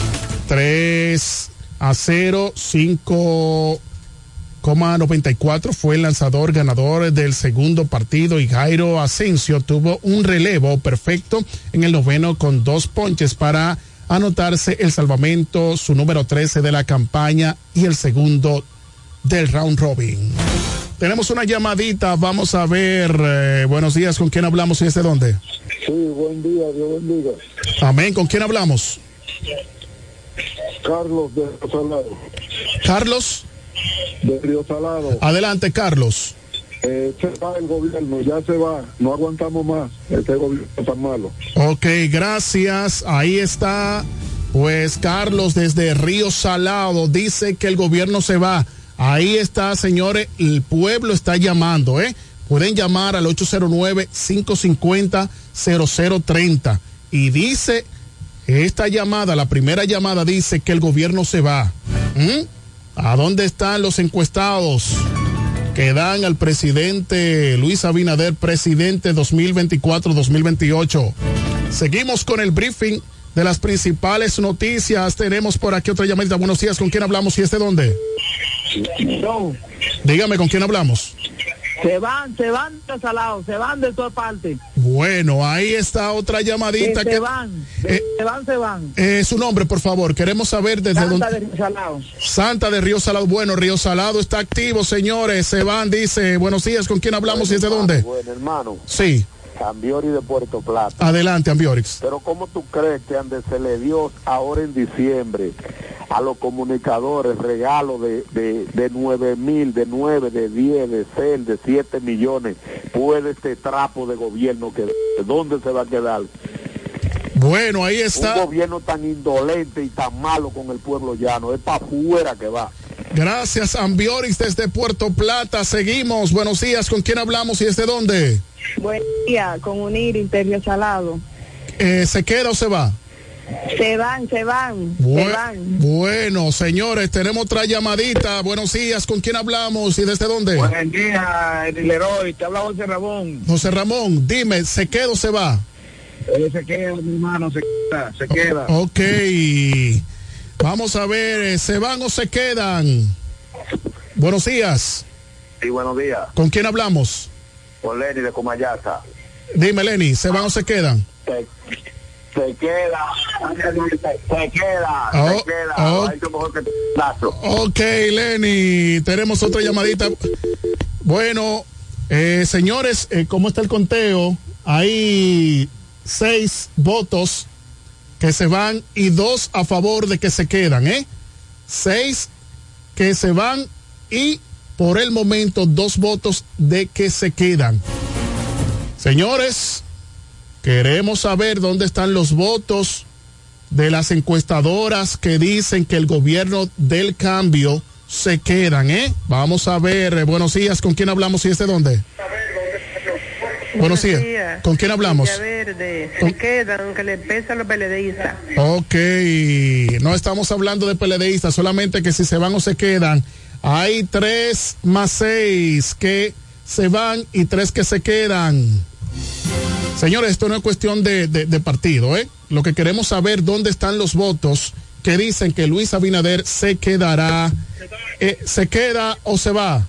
S10: 3 a 0, 5,94 fue el lanzador ganador del segundo partido y Jairo Asensio tuvo un relevo perfecto en el noveno con dos ponches para anotarse el salvamento, su número 13 de la campaña y el segundo del round robin. Tenemos una llamadita, vamos a ver. eh, buenos días, ¿con quién hablamos y desde dónde?
S30: Sí, buen día, Dios bendiga.
S10: Amén, ¿con quién hablamos?
S30: Carlos de Río Salado.
S10: Carlos,
S30: De Río Salado.
S10: adelante Carlos.
S30: Eh, se va el gobierno, ya se va. No aguantamos más. Este gobierno tan malo.
S10: Ok, gracias. Ahí está. Pues Carlos desde Río Salado dice que el gobierno se va. Ahí está, señores. El pueblo está llamando, ¿eh? Pueden llamar al 809-550-0030. Y dice Esta llamada, la primera llamada dice que el gobierno se va. ¿Mm? ¿A dónde están los encuestados que dan al presidente Luis Abinader, presidente 2024-2028? Seguimos con el briefing de las principales noticias. Tenemos por aquí otra llamadita. Buenos días, ¿con quién hablamos y es de dónde? Dígame, ¿con quién hablamos?
S31: Se van, se van de salado, se van de todas partes.
S10: Bueno, ahí está otra llamadita
S31: se
S10: que...
S31: van,
S10: Eh,
S31: se van, se van.
S10: Eh, su nombre, por favor. Queremos saber desde
S31: Santa
S10: dónde.
S31: de Salado.
S10: Santa de Río Salado. Bueno, Río Salado está activo, señores. Se van, dice. Buenos días, ¿con quién hablamos y es de dónde?
S32: Bueno, hermano,
S10: Sí,
S32: Cambiori de Puerto Plata.
S10: adelante, Ambiorix.
S32: Pero ¿cómo tú crees que ande se le dio ahora en diciembre a los comunicadores regalo de, de, de 9 mil, de 9, de 10, de 6, de 7 millones? Puede este trapo de gobierno que ¿dónde se va a quedar?
S10: Bueno, ahí está.
S32: Un gobierno tan indolente y tan malo con el pueblo llano, es para afuera que va.
S10: Gracias, Ambiorix desde Puerto Plata. Seguimos. Buenos días, ¿con quién hablamos y es de dónde?
S33: Buen día, con unir Interio Salado.
S10: Eh, ¿Se queda o se va?
S33: Se van, se van, se van.
S10: Bueno, señores, tenemos otra llamadita. Buenos días, ¿con quién hablamos y desde dónde?
S29: Buen día, el Leroy, te habla José Ramón.
S10: José Ramón, dime, ¿se queda o se va?
S29: Eh, se queda, mi hermano, se queda, se queda.
S10: Ok. Vamos a ver, eh, ¿se van o se quedan? Buenos días.
S29: Sí, buenos días.
S10: ¿Con quién hablamos?
S29: Con Lenny de Comayasa.
S10: Dime, Lenny, ¿se van o se quedan?
S29: Se, se queda, se queda,
S10: Oh,
S29: se queda.
S10: oh. Ok, Lenny, tenemos otra llamadita. Bueno, eh, señores, eh, ¿cómo está el conteo? Hay seis votos que se van y dos a favor de que se quedan, ¿eh? Seis que se van y por el momento dos votos de que se quedan. Señores, queremos saber dónde están los votos de las encuestadoras que dicen que el gobierno del cambio se quedan, ¿eh? Vamos a ver, eh, buenos días, ¿con quién hablamos y es de dónde? Buenos días. ¿Con quién hablamos?
S33: Verde,
S10: Con-
S33: se quedan, aunque le pesa a los periodistas.
S10: Ok, no estamos hablando de peledeístas, solamente que si se van o se quedan. Hay tres más seis que se van y tres que se quedan. Señores, esto no es cuestión de, de- de partido, ¿eh? Lo que queremos saber dónde están los votos que dicen que Luis Abinader se quedará. Eh, ¿Se queda o se va?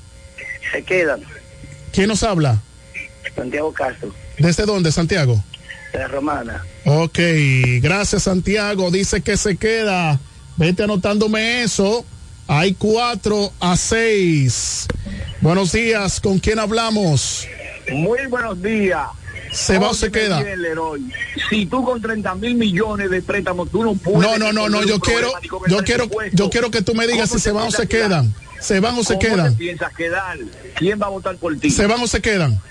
S29: Se quedan.
S10: ¿Quién nos habla?
S29: Santiago Castro,
S10: ¿Desde dónde, Santiago?
S29: de la Romana.
S10: Ok, gracias Santiago. Dice que se queda. Vete anotándome eso. Hay cuatro a seis. Buenos días, ¿con quién hablamos?
S29: Muy buenos días.
S10: ¿Se va o se queda?
S29: Si tú con 30 mil millones de préstamos, tú no puedes.
S10: No, no, no, no, yo quiero, yo quiero, yo quiero que tú me digas si
S29: ¿Cómo
S10: se van o se quedan. ¿Se van o se
S29: ¿Cómo
S10: quedan?
S29: te piensas quedar? ¿Quién va a votar por ti?
S10: ¿Se van o se quedan?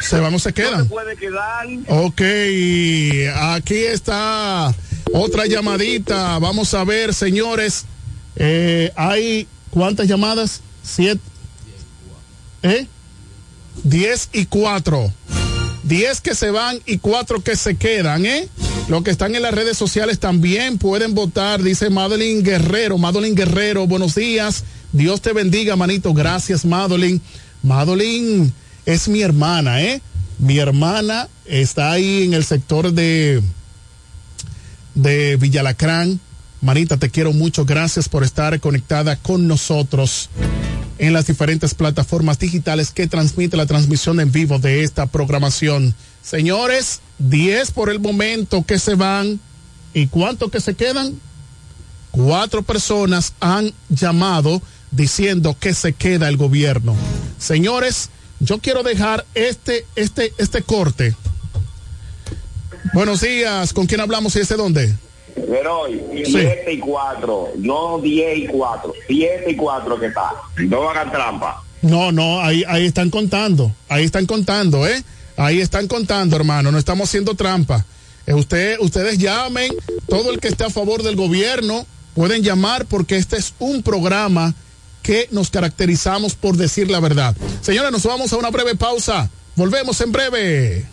S10: ¿Se van o se
S29: No
S10: quedan?
S29: puede quedar.
S10: Ok, aquí está otra llamadita. Vamos a ver, señores. Eh, hay cuántas llamadas? Siete. ¿Eh? Diez y cuatro. Diez que se van y cuatro que se quedan, ¿eh? Los que están en las redes sociales también pueden votar, dice Madeline Guerrero. Madeline Guerrero, buenos días. Dios te bendiga, manito. Gracias, Madeline. Madeline es mi hermana, ¿eh? Mi hermana está ahí en el sector de, de Villalacrán. Manita, te quiero mucho. Gracias por estar conectada con nosotros en las diferentes plataformas digitales que transmite la transmisión en vivo de esta programación. Señores, 10 por el momento que se van. ¿Y cuánto que se quedan? Cuatro personas han llamado diciendo que se queda el gobierno. Señores, yo quiero dejar este, este, este corte. Buenos días, ¿con quién hablamos y desde dónde?
S29: Leroy,
S10: Sí.
S29: 7 y 4, no 10 y 4, 7 y 4 que está. No hagan trampa.
S10: No, no, ahí, ahí están contando, ahí están contando, ¿eh? Ahí están contando, hermano, no estamos haciendo trampa. Eh, usted, ustedes llamen, todo el que esté a favor del gobierno pueden llamar porque este es un programa que nos caracterizamos por decir la verdad. Señores, nos vamos a una breve pausa. Volvemos en breve.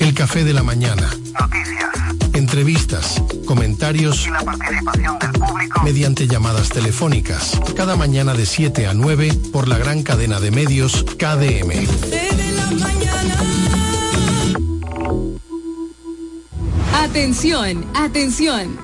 S34: El café de la mañana.
S35: Noticias.
S34: Entrevistas, comentarios
S35: y la participación del público
S34: mediante llamadas telefónicas. Cada mañana de 7 a 9 por la gran cadena de medios KDM.
S8: Atención, atención.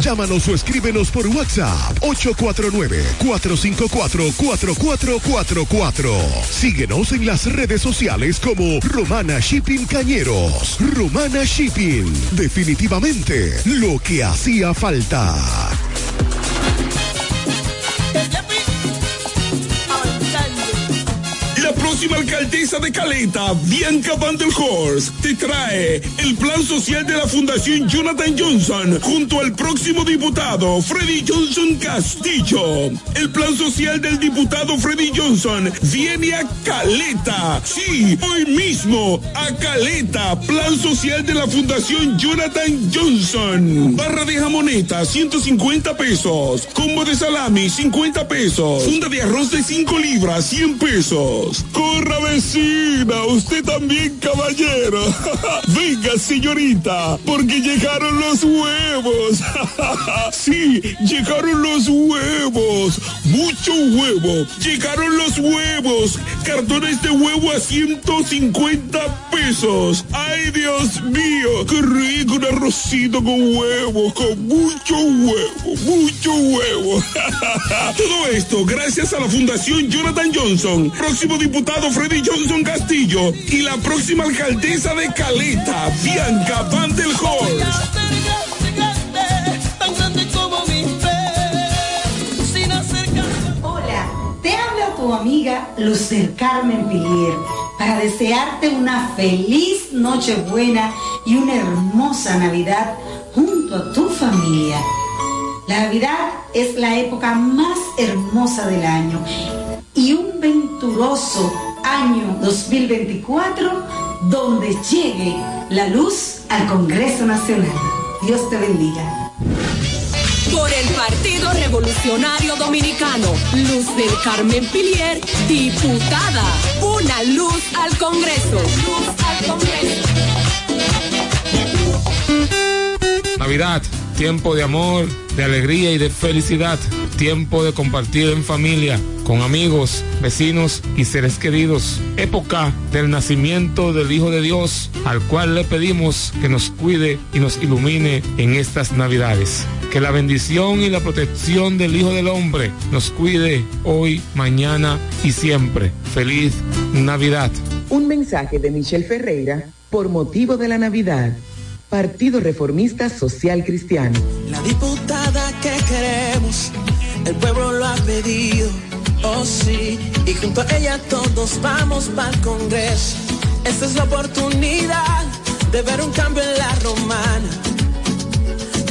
S36: Llámanos o escríbenos por WhatsApp 849 454 4444. Síguenos en las redes sociales como Romana Shipping Cañeros. Romana Shipping. Definitivamente lo que hacía falta.
S7: Próxima alcaldesa de Caleta, Bianca Van der Horst, te trae el plan social de la Fundación Jonathan Johnson junto al próximo diputado Freddy Johnson Castillo. El plan social del diputado Freddy Johnson viene a Caleta. Sí, hoy mismo a Caleta. Plan social de la Fundación Jonathan Johnson. Barra de jamoneta, 150 pesos. Combo de salami, 50 pesos. Funda de arroz de 5 libras, 100 pesos. Vecina, usted también caballero. Venga señorita, porque llegaron los huevos. sí, llegaron los huevos. Mucho huevo. Llegaron los huevos. Cartones de huevo a 150 pesos. Ay Dios mío, qué rico un arrocito con huevo, con mucho huevo, mucho huevo. Todo esto gracias a la Fundación Jonathan Johnson, próximo diputado Freddy Johnson Castillo y la próxima alcaldesa de Caleta, Bianca Van del
S22: Hola, te habla tu amiga Lucer Carmen Pilier para desearte una feliz Nochebuena y una hermosa Navidad junto a tu familia. La Navidad es la época más hermosa del año y un venturoso año 2024 donde llegue la luz al Congreso Nacional. Dios te bendiga.
S23: Por el Partido Revolucionario Dominicano, Luz del Carmen Pilier, diputada. Una luz al Congreso. Luz al Congreso.
S24: Navidad, tiempo de amor, de alegría y de felicidad. Tiempo de compartir en familia, con amigos, vecinos y seres queridos. Época del nacimiento del Hijo de Dios, al cual le pedimos que nos cuide y nos ilumine en estas Navidades. Que la bendición y la protección del Hijo del Hombre nos cuide hoy, mañana y siempre. Feliz Navidad.
S37: Un mensaje de Michelle Ferreira por motivo de la Navidad. Partido Reformista Social Cristiano.
S9: La diputada que queremos, el pueblo lo ha pedido, oh sí, y junto a ella todos vamos para el Congreso. Esta es la oportunidad de ver un cambio en la romana,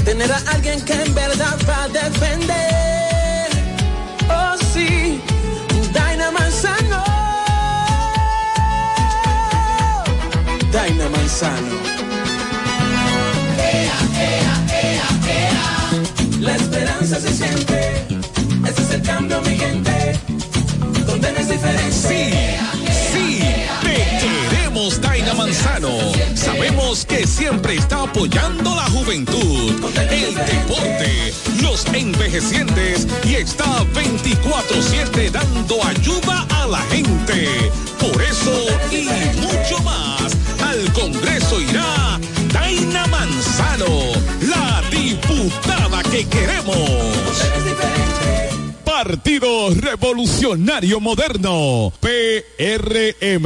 S9: tener a alguien que en verdad va a defender, oh sí, Daina Manzano, Daina Manzano. La esperanza se siente,
S4: Manzano, sabemos que siempre está apoyando la juventud, el deporte, los envejecientes y está 24-7 dando ayuda a la gente. Por eso y mucho más, al Congreso irá Daina Manzano, la diputada que queremos. Partido Revolucionario Moderno, PRM.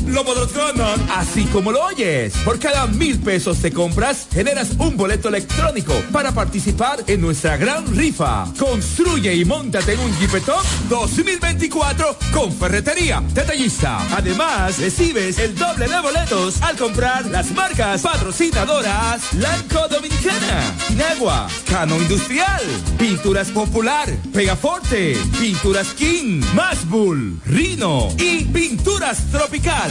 S38: lo podrás.
S15: Así como lo oyes, por cada mil pesos de compras, generas un boleto electrónico para participar en nuestra gran rifa. Construye y montate en un Jeepetop 2024 con Ferretería Detallista. Además, recibes el doble de boletos al comprar las marcas patrocinadoras Lanco Dominicana, Inagua, Cano Industrial, Pinturas Popular, Pegaforte, Pinturas King, Masbull, Rino y Pinturas Tropical.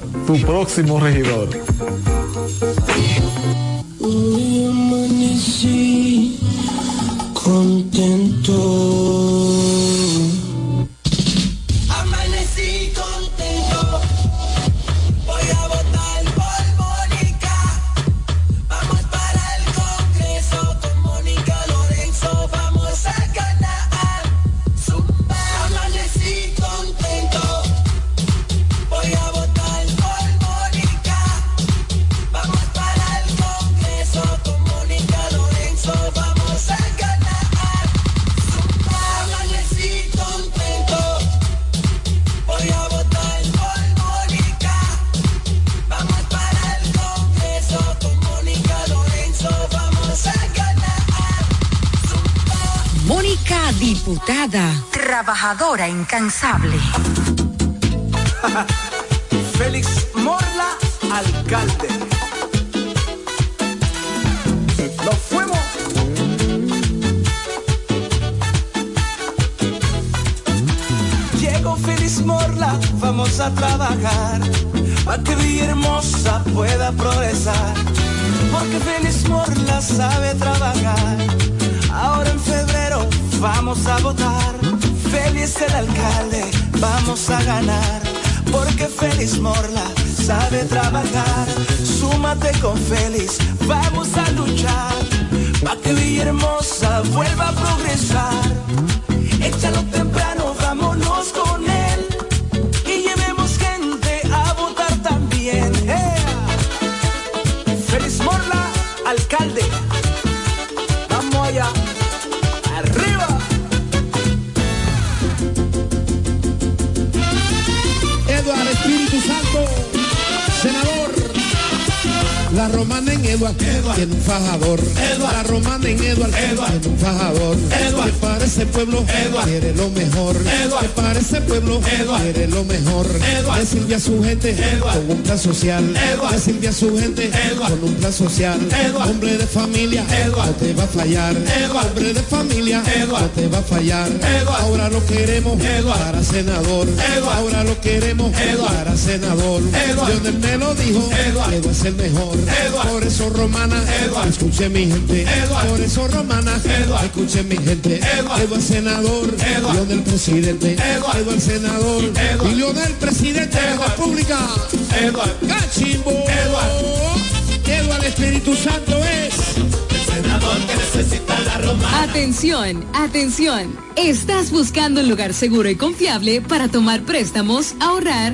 S20: tu próximo regidor.
S5: Hoy amanecí contento.
S18: Trabajadora incansable.
S9: Félix Morla, alcalde. Nos fuimos. Llegó Félix Morla, vamos a trabajar. Para que Villahermosa pueda progresar. Porque Félix Morla sabe trabajar. Ahora en febrero vamos a votar. Félix el alcalde, vamos a ganar. Porque Félix Morla sabe trabajar. Súmate con Félix, vamos a luchar. Pa' que Villahermosa vuelva a progresar. Échalo temprano,
S13: La romana en Eduard, tiene un fajador. La romana en Eduard, tiene un fajador. Que para ese pueblo quiere lo mejor. Que para ese pueblo quiere lo mejor. Que sirve a su gente con un plan social. Que sirve a su gente con un plan social. Hombre de familia, no te va a fallar. Hombre de familia, no te va a fallar. Ahora lo queremos para senador. Ahora lo queremos para senador. Donde me lo dijo, Eduard. es el mejor. Por eso romana, escuche mi gente. Por eso
S39: Romana.
S40: Eduardo.
S39: Escuchen mi gente.
S40: Eduardo.
S39: Eduardo senador.
S40: Eduardo.
S39: Leonel presidente.
S40: Eduardo.
S39: Eduardo senador.
S40: Eduardo.
S39: Y Leonel presidente de la
S40: Eduardo.
S39: República.
S40: Eduardo.
S39: Cachimbo.
S40: Eduardo.
S39: Eduardo Espíritu Santo es.
S40: Senador que necesita la romana.
S8: Atención, atención. ¿Estás buscando un lugar seguro y confiable para tomar préstamos, ahorrar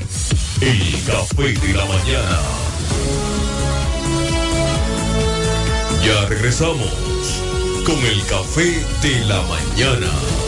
S41: El café de la mañana. Ya regresamos con el café de la mañana.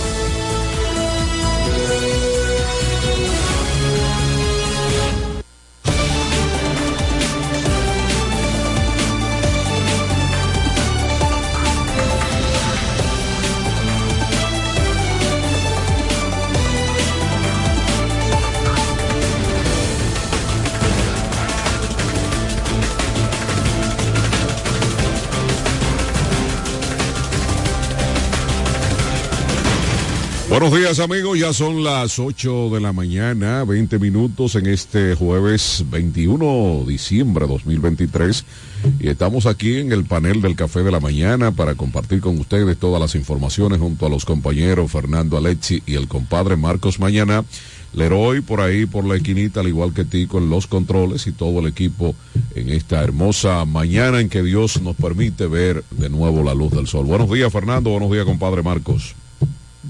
S42: Buenos días amigos, ya son las 8 de la mañana, 20 minutos en este jueves 21 de diciembre de 2023 y estamos aquí en el panel del Café de la Mañana para compartir con ustedes todas las informaciones junto a los compañeros Fernando Alexi y el compadre Marcos Mañana. Leroy por ahí por la esquinita, al igual que Tico en los controles y todo el equipo en esta hermosa mañana en que Dios nos permite ver de nuevo la luz del sol. Buenos días Fernando, buenos días compadre Marcos.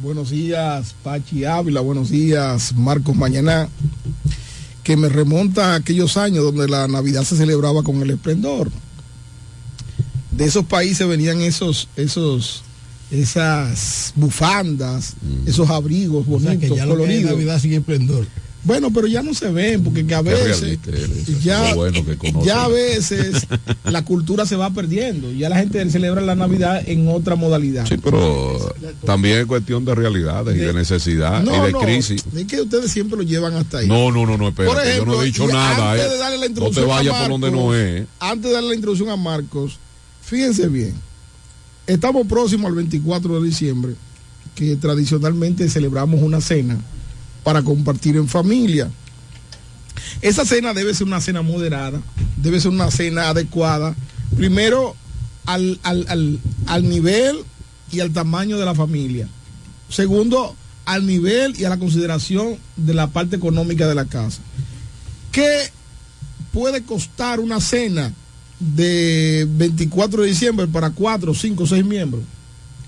S43: Buenos días, Pachi Ávila. Buenos días, Marcos Mañana. Que me remonta a aquellos años donde la Navidad se celebraba con el esplendor. De esos países venían esos, esos, esas bufandas, esos abrigos
S39: O sea,
S43: bonitos,
S39: que ya lo que hay
S43: coloridos.
S39: Navidad sin esplendor.
S43: Bueno, pero ya no se ven, porque que a veces,
S42: eres,
S43: ya,
S42: qué bueno que conoces.
S43: ya a veces la cultura se va perdiendo. Ya la gente celebra la Navidad en otra modalidad.
S42: Sí, pero también es cuestión de realidades y de necesidad y de crisis.
S43: Es que ustedes siempre lo llevan hasta ahí.
S42: No, no, no, no, espérate,
S43: Por ejemplo,
S42: yo no he dicho nada,
S43: antes
S42: eh.
S43: de darle la
S42: No te vayas por donde no es.
S43: Antes de darle la introducción a Marcos, fíjense bien. Estamos próximos al 24 de diciembre, que tradicionalmente celebramos una cena para compartir en familia. Esa cena debe ser una cena moderada, debe ser una cena adecuada, primero al, al- al- al nivel y al tamaño de la familia. Segundo, al nivel y a la consideración de la parte económica de la casa. ¿Qué puede costar una cena de 24 de diciembre para 4, 5, 6 miembros?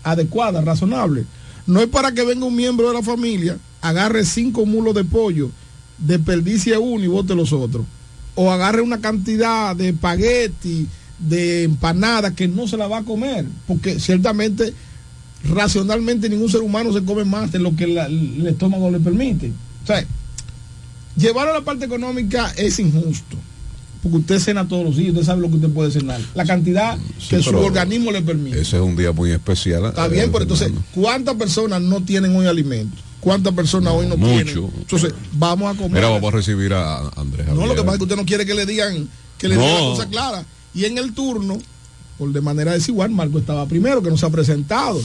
S43: Adecuada, razonable. No es para que venga un miembro de la familia, agarre cinco mulos de pollo, desperdicie uno y bote los otros. O agarre una cantidad de espagueti, de empanada que no se la va a comer. Porque ciertamente, racionalmente, ningún ser humano se come más de lo que la- el estómago le permite. O sea, llevar a la parte económica es injusto. Porque usted cena todos los días, usted sabe lo que usted puede cenar. La cantidad que su organismo le permite.
S42: Ese es un día muy especial.
S43: Está
S42: eh,
S43: bien, pero entonces, ¿cuántas personas no tienen hoy alimento? ¿Cuántas personas hoy no
S42: mucho.
S43: tienen? Entonces, vamos a comer.
S42: Mira, vamos a recibir a Andrés.
S43: no, lo que
S42: Javier.
S43: pasa es que usted no quiere que le digan, que le
S42: No.
S43: digan la cosa clara. Y en el turno, por de manera desigual, Marco estaba primero, que no se ha presentado.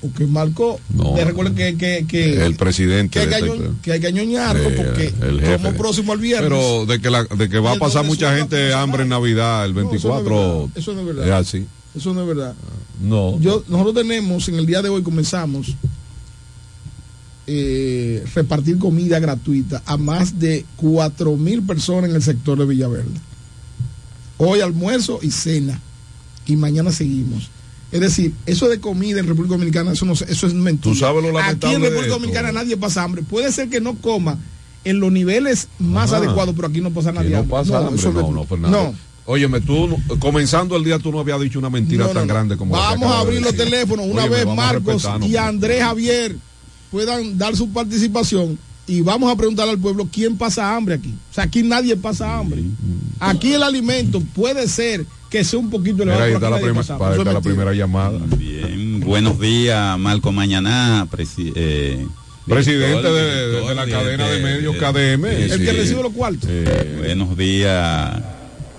S43: Porque Marco,
S42: No.
S43: le recuerdo que, que, que,
S42: el presidente
S43: que hay que,
S42: este-
S43: que hay que añoñarlo,
S42: Eh,
S43: porque
S42: el jefe.
S43: como próximo al viernes.
S42: Pero de que, la, de que va a pasar mucha gente hambre en Navidad, el
S43: No, eso no es
S42: 24.
S43: verdad. Eso no es verdad. Eso no es verdad.
S42: No.
S43: Yo, nosotros tenemos, en el día de hoy comenzamos eh, repartir comida gratuita a más de cuatro mil personas en el sector de Villaverde. Hoy almuerzo y cena. Y mañana seguimos. Es decir, eso de comida en República Dominicana, eso, no, eso es mentira.
S42: Tú sabes lo
S43: Aquí en República. Dominicana nadie pasa hambre. Puede ser que no coma en los niveles más
S42: Ajá.
S43: adecuados, pero aquí no pasa nadie
S42: no
S43: hambre.
S42: pasa hambre.
S43: eso
S42: No,
S43: es-
S42: no, Fernando.
S43: no.
S42: Óyeme, tú, comenzando el día, tú no habías dicho una mentira tan grande como la que
S43: Vamos a
S42: de
S43: abrir los teléfonos una
S42: Óyeme,
S43: vez Marcos y Andrés Javier puedan dar su participación y vamos a preguntar al pueblo quién pasa hambre aquí. O sea, aquí nadie pasa hambre. Aquí el alimento puede ser que sea un poquito
S42: Mira, ahí está la,
S43: pasa
S42: para la primera llamada.
S44: Bien, buenos días, Marco Mañaná, presi- eh,
S42: Presidente
S44: director-
S42: de, de
S44: director
S42: la
S44: de-
S42: cadena de
S44: de-
S42: medios
S44: de-
S42: KDM.
S43: El que recibe los cuartos.
S44: Buenos días,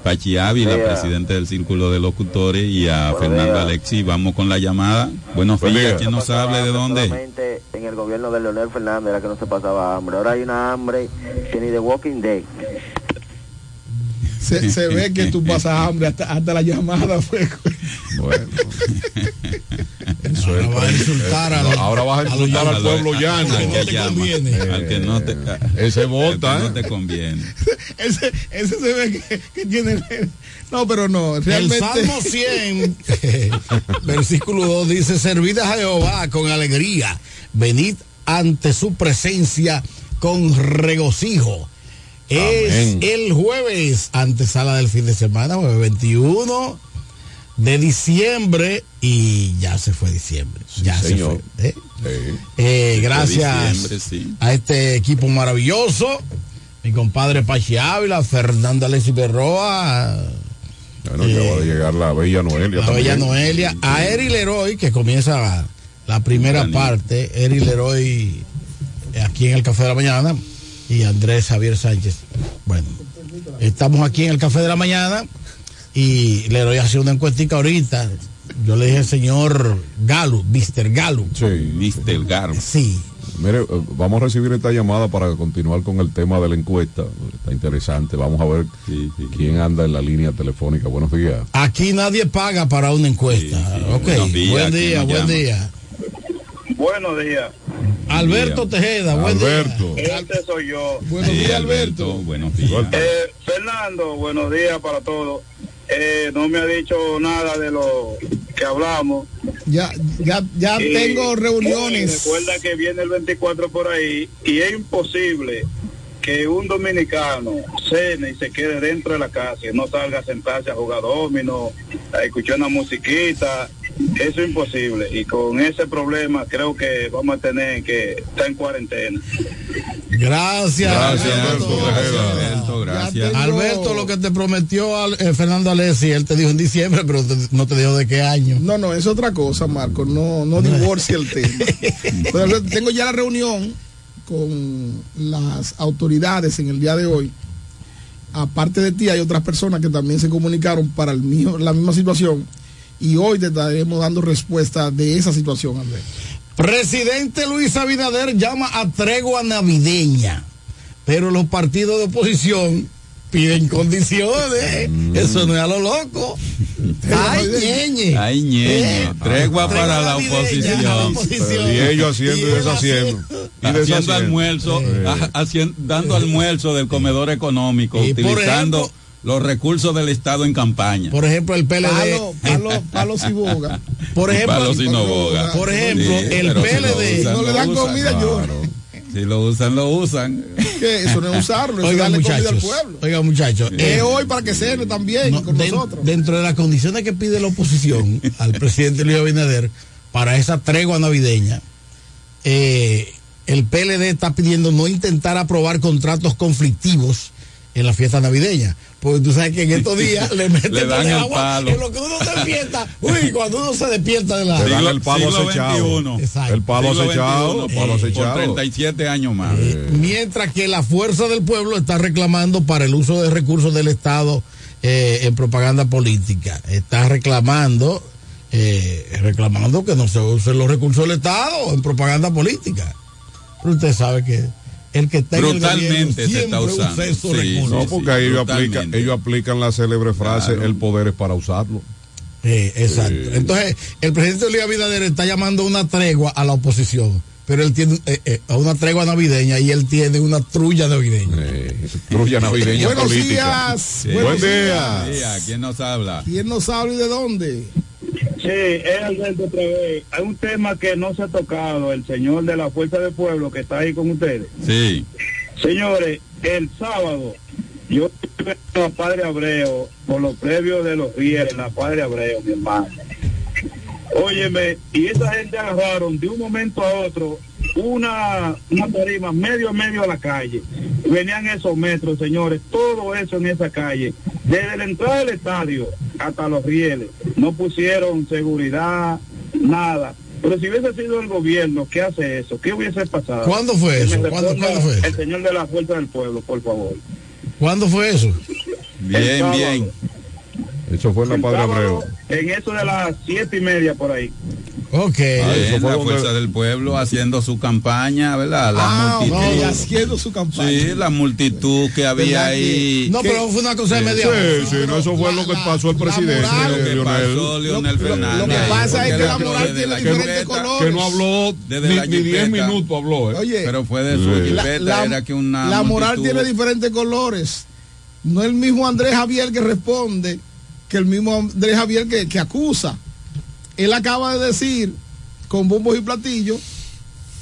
S44: Pachi Ávila, presidente del Círculo de Locutores, y a Fernando. Alexi. Vamos con la llamada. Buenos
S45: Buen
S44: días,
S45: día.
S44: ¿quién nos habla de dónde?
S45: En el gobierno de Leonel Fernández era que no se pasaba hambre. Ahora hay una hambre que ni de Walking Dead.
S43: Se, se ve que tú pasas hambre hasta, hasta la llamada fue.
S42: Bueno. Eso es,
S20: va a insultar a
S42: no,
S20: los-
S42: ahora vas a
S20: a
S42: insultar al pueblo llano.
S44: Al que llama, al que no te,
S42: ese vota,
S44: que
S42: ¿eh?
S44: no te conviene.
S43: ese, ese se ve que, que tiene. No, pero no,
S20: El. Salmo 100, versículo 2 dice, servid a Jehová con alegría, venid ante su presencia con regocijo. Es
S42: Amén.
S20: el jueves, antesala del fin de semana, jueves 21 de diciembre y ya se fue diciembre. ya se fue. ¿eh?
S42: Sí.
S20: Eh, gracias
S44: diciembre, sí.
S20: a este equipo maravilloso, mi compadre Pachi Ávila, Fernando Alexis Berroa,
S42: Bueno, acaba de llegar la Bella Noelia.
S20: la
S42: también.
S20: Bella Noelia, a Eri Leroy, que comienza la, la primera parte, Eri Leroy eh, aquí en el Café de la Mañana y Andrés Javier Sánchez. Bueno, estamos aquí en el Café de la Mañana y Leroy hace una encuestica ahorita. Yo le dije al señor Galo, Mr. Galo.
S42: Sí.
S44: Mr. Gar.
S20: Sí,
S42: Mire, eh, vamos a recibir esta llamada para continuar con el tema de la encuesta. Está interesante. Vamos a ver
S44: Sí, sí.
S42: quién anda en la línea telefónica. Buenos días.
S20: aquí nadie paga para una encuesta.
S44: Sí, sí.
S20: Ok,
S44: Buenos días,
S20: buen
S44: ¿quién
S20: día, buen día.
S46: Buenos días.
S20: Alberto Tejeda, buen día.
S42: Alberto.
S46: Este soy yo.
S43: Buenos
S44: Sí,
S43: días,
S44: Alberto,
S43: Alberto.
S44: buenos días.
S46: Eh, Fernando, buenos días para todos. Eh, no me ha dicho nada de lo que hablamos.
S43: Ya, ya, ya
S46: Y,
S43: tengo
S46: eh,
S43: reuniones.
S46: recuerda que viene el 24 por ahí y es imposible que un dominicano cene y se quede dentro de la casa y no salga a sentarse a jugar domino, a escuchar una musiquita. Eso es imposible y con ese problema creo que vamos a tener que estar en cuarentena.
S20: Gracias.
S42: Gracias,
S20: Alberto.
S42: Alberto
S44: gracias.
S20: Alberto, lo que te prometió al- eh, Fernando Alessi, él te dijo en diciembre, pero te- no te dijo de qué año.
S43: No, no, es otra cosa, Marco. No, no divorcie el tema. Pero, tengo ya la reunión con las autoridades en el día de hoy. Aparte de ti, hay otras personas que también se comunicaron para el mismo- la misma situación. Y hoy te estaremos dando respuesta de esa situación, Alberto.
S20: Presidente Luis Abinader llama a tregua navideña, pero los partidos de oposición piden condiciones. Eso no es a lo loco. Ay, ñeñe.
S44: Ay, ñeñe.
S20: Eh,
S44: Tregua para la oposición.
S20: la oposición.
S42: Y ellos haciendo y deshaciendo. Y
S44: haciendo
S42: deshaciendo.
S44: almuerzo, haciendo- dando almuerzo del comedor económico,
S20: Y por
S44: utilizando
S20: ejemplo-
S44: los recursos del Estado en campaña.
S20: Por ejemplo, el PLD.
S43: Palo, palo, palo y boga.
S20: Por ejemplo,
S44: Palos y no boga.
S20: por ejemplo,
S44: Sí,
S20: el
S44: si
S20: PLD.
S44: usan,
S43: No le dan
S44: usan,
S43: comida, yo.
S44: Si lo usan, lo usan.
S43: Eso no es usarlo, eso es darle comida al
S20: muchachos.
S43: pueblo.
S20: Oigan, muchachos.
S43: Es
S20: eh,
S43: hoy para que cene también
S20: no,
S43: con
S20: den-
S43: nosotros.
S20: dentro de las condiciones que pide la oposición al presidente Luis Abinader para esa tregua navideña, eh, el PLD está pidiendo no intentar aprobar contratos conflictivos en la fiesta navideña. Porque tú sabes que en estos días le meten
S44: Le dan
S20: el agua
S44: palo.
S20: en lo que uno se despierta. Uy, cuando uno se despierta de la...
S42: Le dan el palo acechado. El palo acechado.
S44: XXI,
S42: El palo
S44: por-
S42: acechado.
S44: Por 37 años más.
S20: Mientras que la fuerza del pueblo está reclamando para el uso de recursos del Estado eh, en propaganda política. Está reclamando, eh, reclamando que no se usen los recursos del Estado en propaganda política. Pero usted sabe que el que está en el
S44: Brutalmente
S20: gobierno
S44: se está usando. Sí,
S20: recursos.
S42: No,
S44: sí,
S42: porque ahí ellos
S44: brutalmente.
S42: aplican, ellos aplican la célebre frase,
S44: Claro.
S42: el poder es para usarlo.
S20: Eh, exacto. Entonces, el presidente Luis Abinader está llamando a una tregua a la oposición, pero él tiene eh, eh, a una tregua navideña y él tiene una trulla navideña.
S42: Eh, trulla navideña
S43: Buenos
S42: política.
S43: días.
S44: Sí.
S43: Buenos
S42: Buen día.
S43: días.
S44: Sí, ¿a quién nos habla?
S43: ¿Quién nos habla y de dónde?
S46: Sí, es Alberto otra vez. Hay un tema que no se ha tocado, el señor de la Fuerza del Pueblo que está ahí con ustedes.
S44: Sí.
S46: Señores, el sábado yo estuve en la Padre Abreu por los previos de los días en la Padre Abreu, mi hermano. Óyeme, y esa gente agarraron de un momento a otro una, una tarima medio a medio a la calle. Venían esos metros, señores, todo eso en esa calle. Desde la entrada del estadio hasta los rieles. No pusieron seguridad, nada. Pero si hubiese sido el gobierno que hace eso, ¿qué hubiese pasado?
S20: ¿Cuándo fue eso? ¿Cuándo- fue eso?
S46: El señor de la Fuerza del Pueblo, por favor.
S20: ¿Cuándo fue eso?
S46: El sábado.
S42: Eso fue en la
S46: El
S42: Padre Abreu.
S46: En eso de las siete y media por ahí.
S20: Ok.
S44: Bien, la fuerza del pueblo haciendo su campaña, ¿verdad? La
S43: Ah,
S44: multitud.
S43: ok, haciendo su campaña.
S44: Sí, la multitud que había
S43: ¿Verdad que-
S44: ahí.
S20: No, pero fue una cosa de media.
S42: Sí, sí, no, eso fue lo que pasó el presidente,
S43: moral-
S42: eh,
S44: Lo que pasó
S42: Lionel.
S44: Leonel Fernández.
S43: Lo que pasa es que la moral tiene
S44: la
S43: diferentes
S44: jipeta-
S43: colores.
S42: Que no habló
S44: Desde
S42: ni,
S44: la
S42: ni 10
S44: jipeta.
S42: minutos habló, ¿eh?
S43: Oye,
S44: Pero fue de su
S42: Sí.
S44: jipeta,
S43: la,
S44: era que una
S43: la moral
S44: multitud-
S43: tiene diferentes colores. No el mismo Andrés Javier que responde que el mismo Andrés Javier que, que acusa. Él acaba de decir con bombos y platillos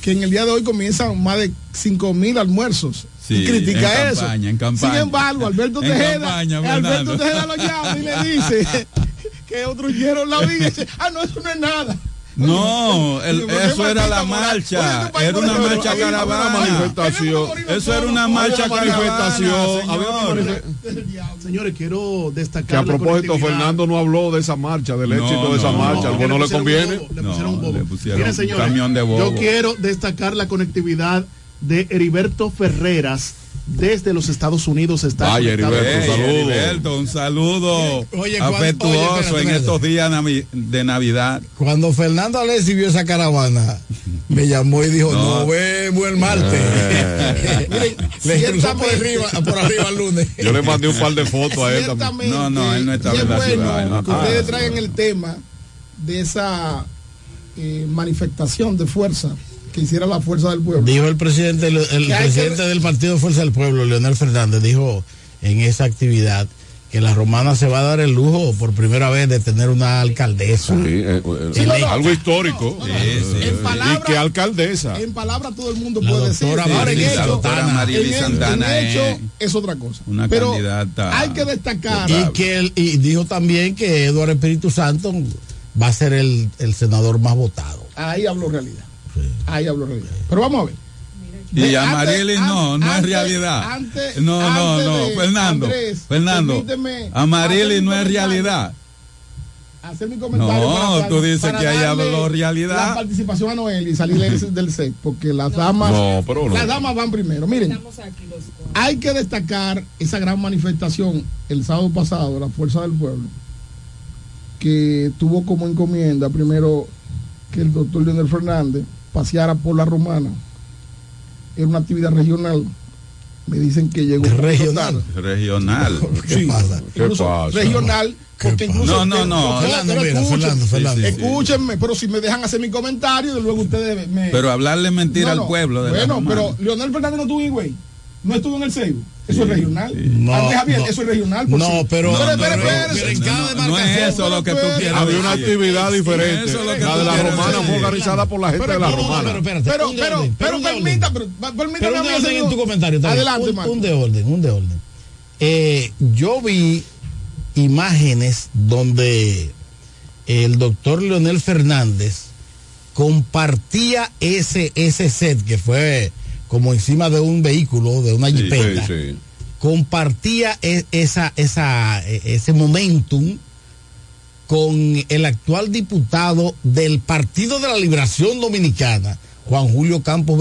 S43: que en el día de hoy comienzan más de 5 mil almuerzos.
S44: Sí,
S43: y critica
S44: en
S43: eso.
S44: campaña, en campaña.
S43: Sin embargo, Alberto Tejeda,
S44: campaña,
S43: Alberto. Tejeda lo llama y le dice que obstruyeron la vía. Y dice, ah, no, eso no es nada.
S44: No, el-
S43: Oye, ¿por qué
S44: eso era la marcha.
S43: Este
S44: Era una marcha caravana.
S42: manifestación.
S44: Eso era una marcha
S42: manifestación.
S10: Señores, quiero destacar.
S42: Que a propósito. Fernando no habló de esa marcha, del
S44: No,
S42: éxito de esa marcha. Algo no le conviene.
S10: le pusieron un bobo.
S44: le pusieron
S10: Miren,
S44: un
S10: señores,
S44: camión de bobo.
S10: Yo quiero destacar la conectividad de Heriberto Ferreras desde los Estados Unidos. Está
S42: Vaya, Heriberto, un saludo.
S44: Heriberto, un saludo
S20: Oye,
S44: afectuoso
S20: oye, espérate,
S44: en estos días de Navidad.
S20: Cuando Fernando Alessi vio esa caravana, me llamó y dijo,
S44: No.
S20: nos vemos el martes.
S43: Miren,
S20: Le cruzó por arriba, por arriba el lunes.
S42: Yo le mandé un par de fotos a él también.
S44: No, no, él no estaba
S43: y es
S44: en la
S43: bueno
S44: ciudad, no
S43: que ustedes traigan el tema de esa eh, manifestación de fuerza que hiciera la fuerza del pueblo.
S20: Dijo el presidente, el, presidente
S43: que-
S20: del Partido Fuerza del Pueblo, Leonel Fernández, dijo en esa actividad que la romana se va a dar el lujo por primera vez de tener una alcaldesa.
S42: Sí, eh, eh,
S43: Sí, no, no.
S42: algo histórico.
S43: No, no, no. En palabra-
S42: y que alcaldesa.
S43: En palabras todo el mundo
S20: La
S43: puede decir. Ahora, en hecho,
S44: doctora
S20: Santana.
S44: Marilis
S43: en el-
S44: Santana
S43: en hecho
S44: es
S43: es otra cosa.
S44: una
S43: Pero
S44: candidata.
S43: hay que destacar.
S20: Y que él- y dijo también que Eduardo Espíritu Santo va a ser el, el senador más votado.
S43: Ahí hablo realidad. Ahí hablo realidad. Pero vamos a ver.
S44: Y a Marilis no, no es realidad.
S43: antes-
S44: no, no,
S43: antes
S44: no,
S43: de-
S44: Fernando.
S43: Andrés,
S44: Fernando, a
S43: mi
S44: no es realidad.
S43: Hacer mi comentario.
S44: No,
S43: para-
S44: tú dices
S43: para
S44: que ahí habló realidad.
S43: La participación a Noel y salir del- set, porque las damas,
S42: No, pero no.
S43: las damas van primero. Miren, hay que destacar esa gran manifestación el sábado pasado de la Fuerza del Pueblo, que tuvo como encomienda primero que el doctor Leonel Fernández paseara por la romana. Era una actividad regional. Me dicen que llegó
S20: Regional.
S44: Regional.
S20: ¿Qué
S43: Sí,
S20: pasa?
S42: ¿Qué
S43: incluso
S42: pasa?
S43: regional, porque incluso
S44: No, no, no.
S20: Fernando,
S43: pero
S20: mira,
S43: escuchen,
S20: Fernando, Fernando.
S44: Sí, sí, sí.
S43: escúchenme, pero si me dejan hacer mi comentario, luego ustedes me.
S44: Pero hablarle mentira
S43: No,
S44: al pueblo de
S43: Bueno, pero Leonel Fernández no estuvo en Higüey, no estuvo en el Seibo. Eso es regional.
S20: No,
S43: Javier,
S20: no.
S43: eso es regional. por
S20: No,
S43: sí.
S20: pero- no, pero- pero en cada
S44: No es
S20: demarcación,
S44: eso lo que tú
S43: pero-
S44: quieres
S42: Había una actividad diferente.
S44: Es
S42: La de la romana fue organizada por la gente
S43: Pero
S42: de la
S43: no, no,
S42: romana.
S20: pero
S43: Pero, pero, permita, permítame
S20: un orden en tu comentario.
S43: Adelante,
S20: un de orden, un de orden. Eh, yo vi imágenes donde el doctor Leonel Fernández compartía ese, ese set que fue como encima de un vehículo, de una jipeta,
S42: sí, sí.
S20: compartía e- esa, esa, e- ese momentum con el actual diputado del Partido de la Liberación Dominicana, Juan Julio Campos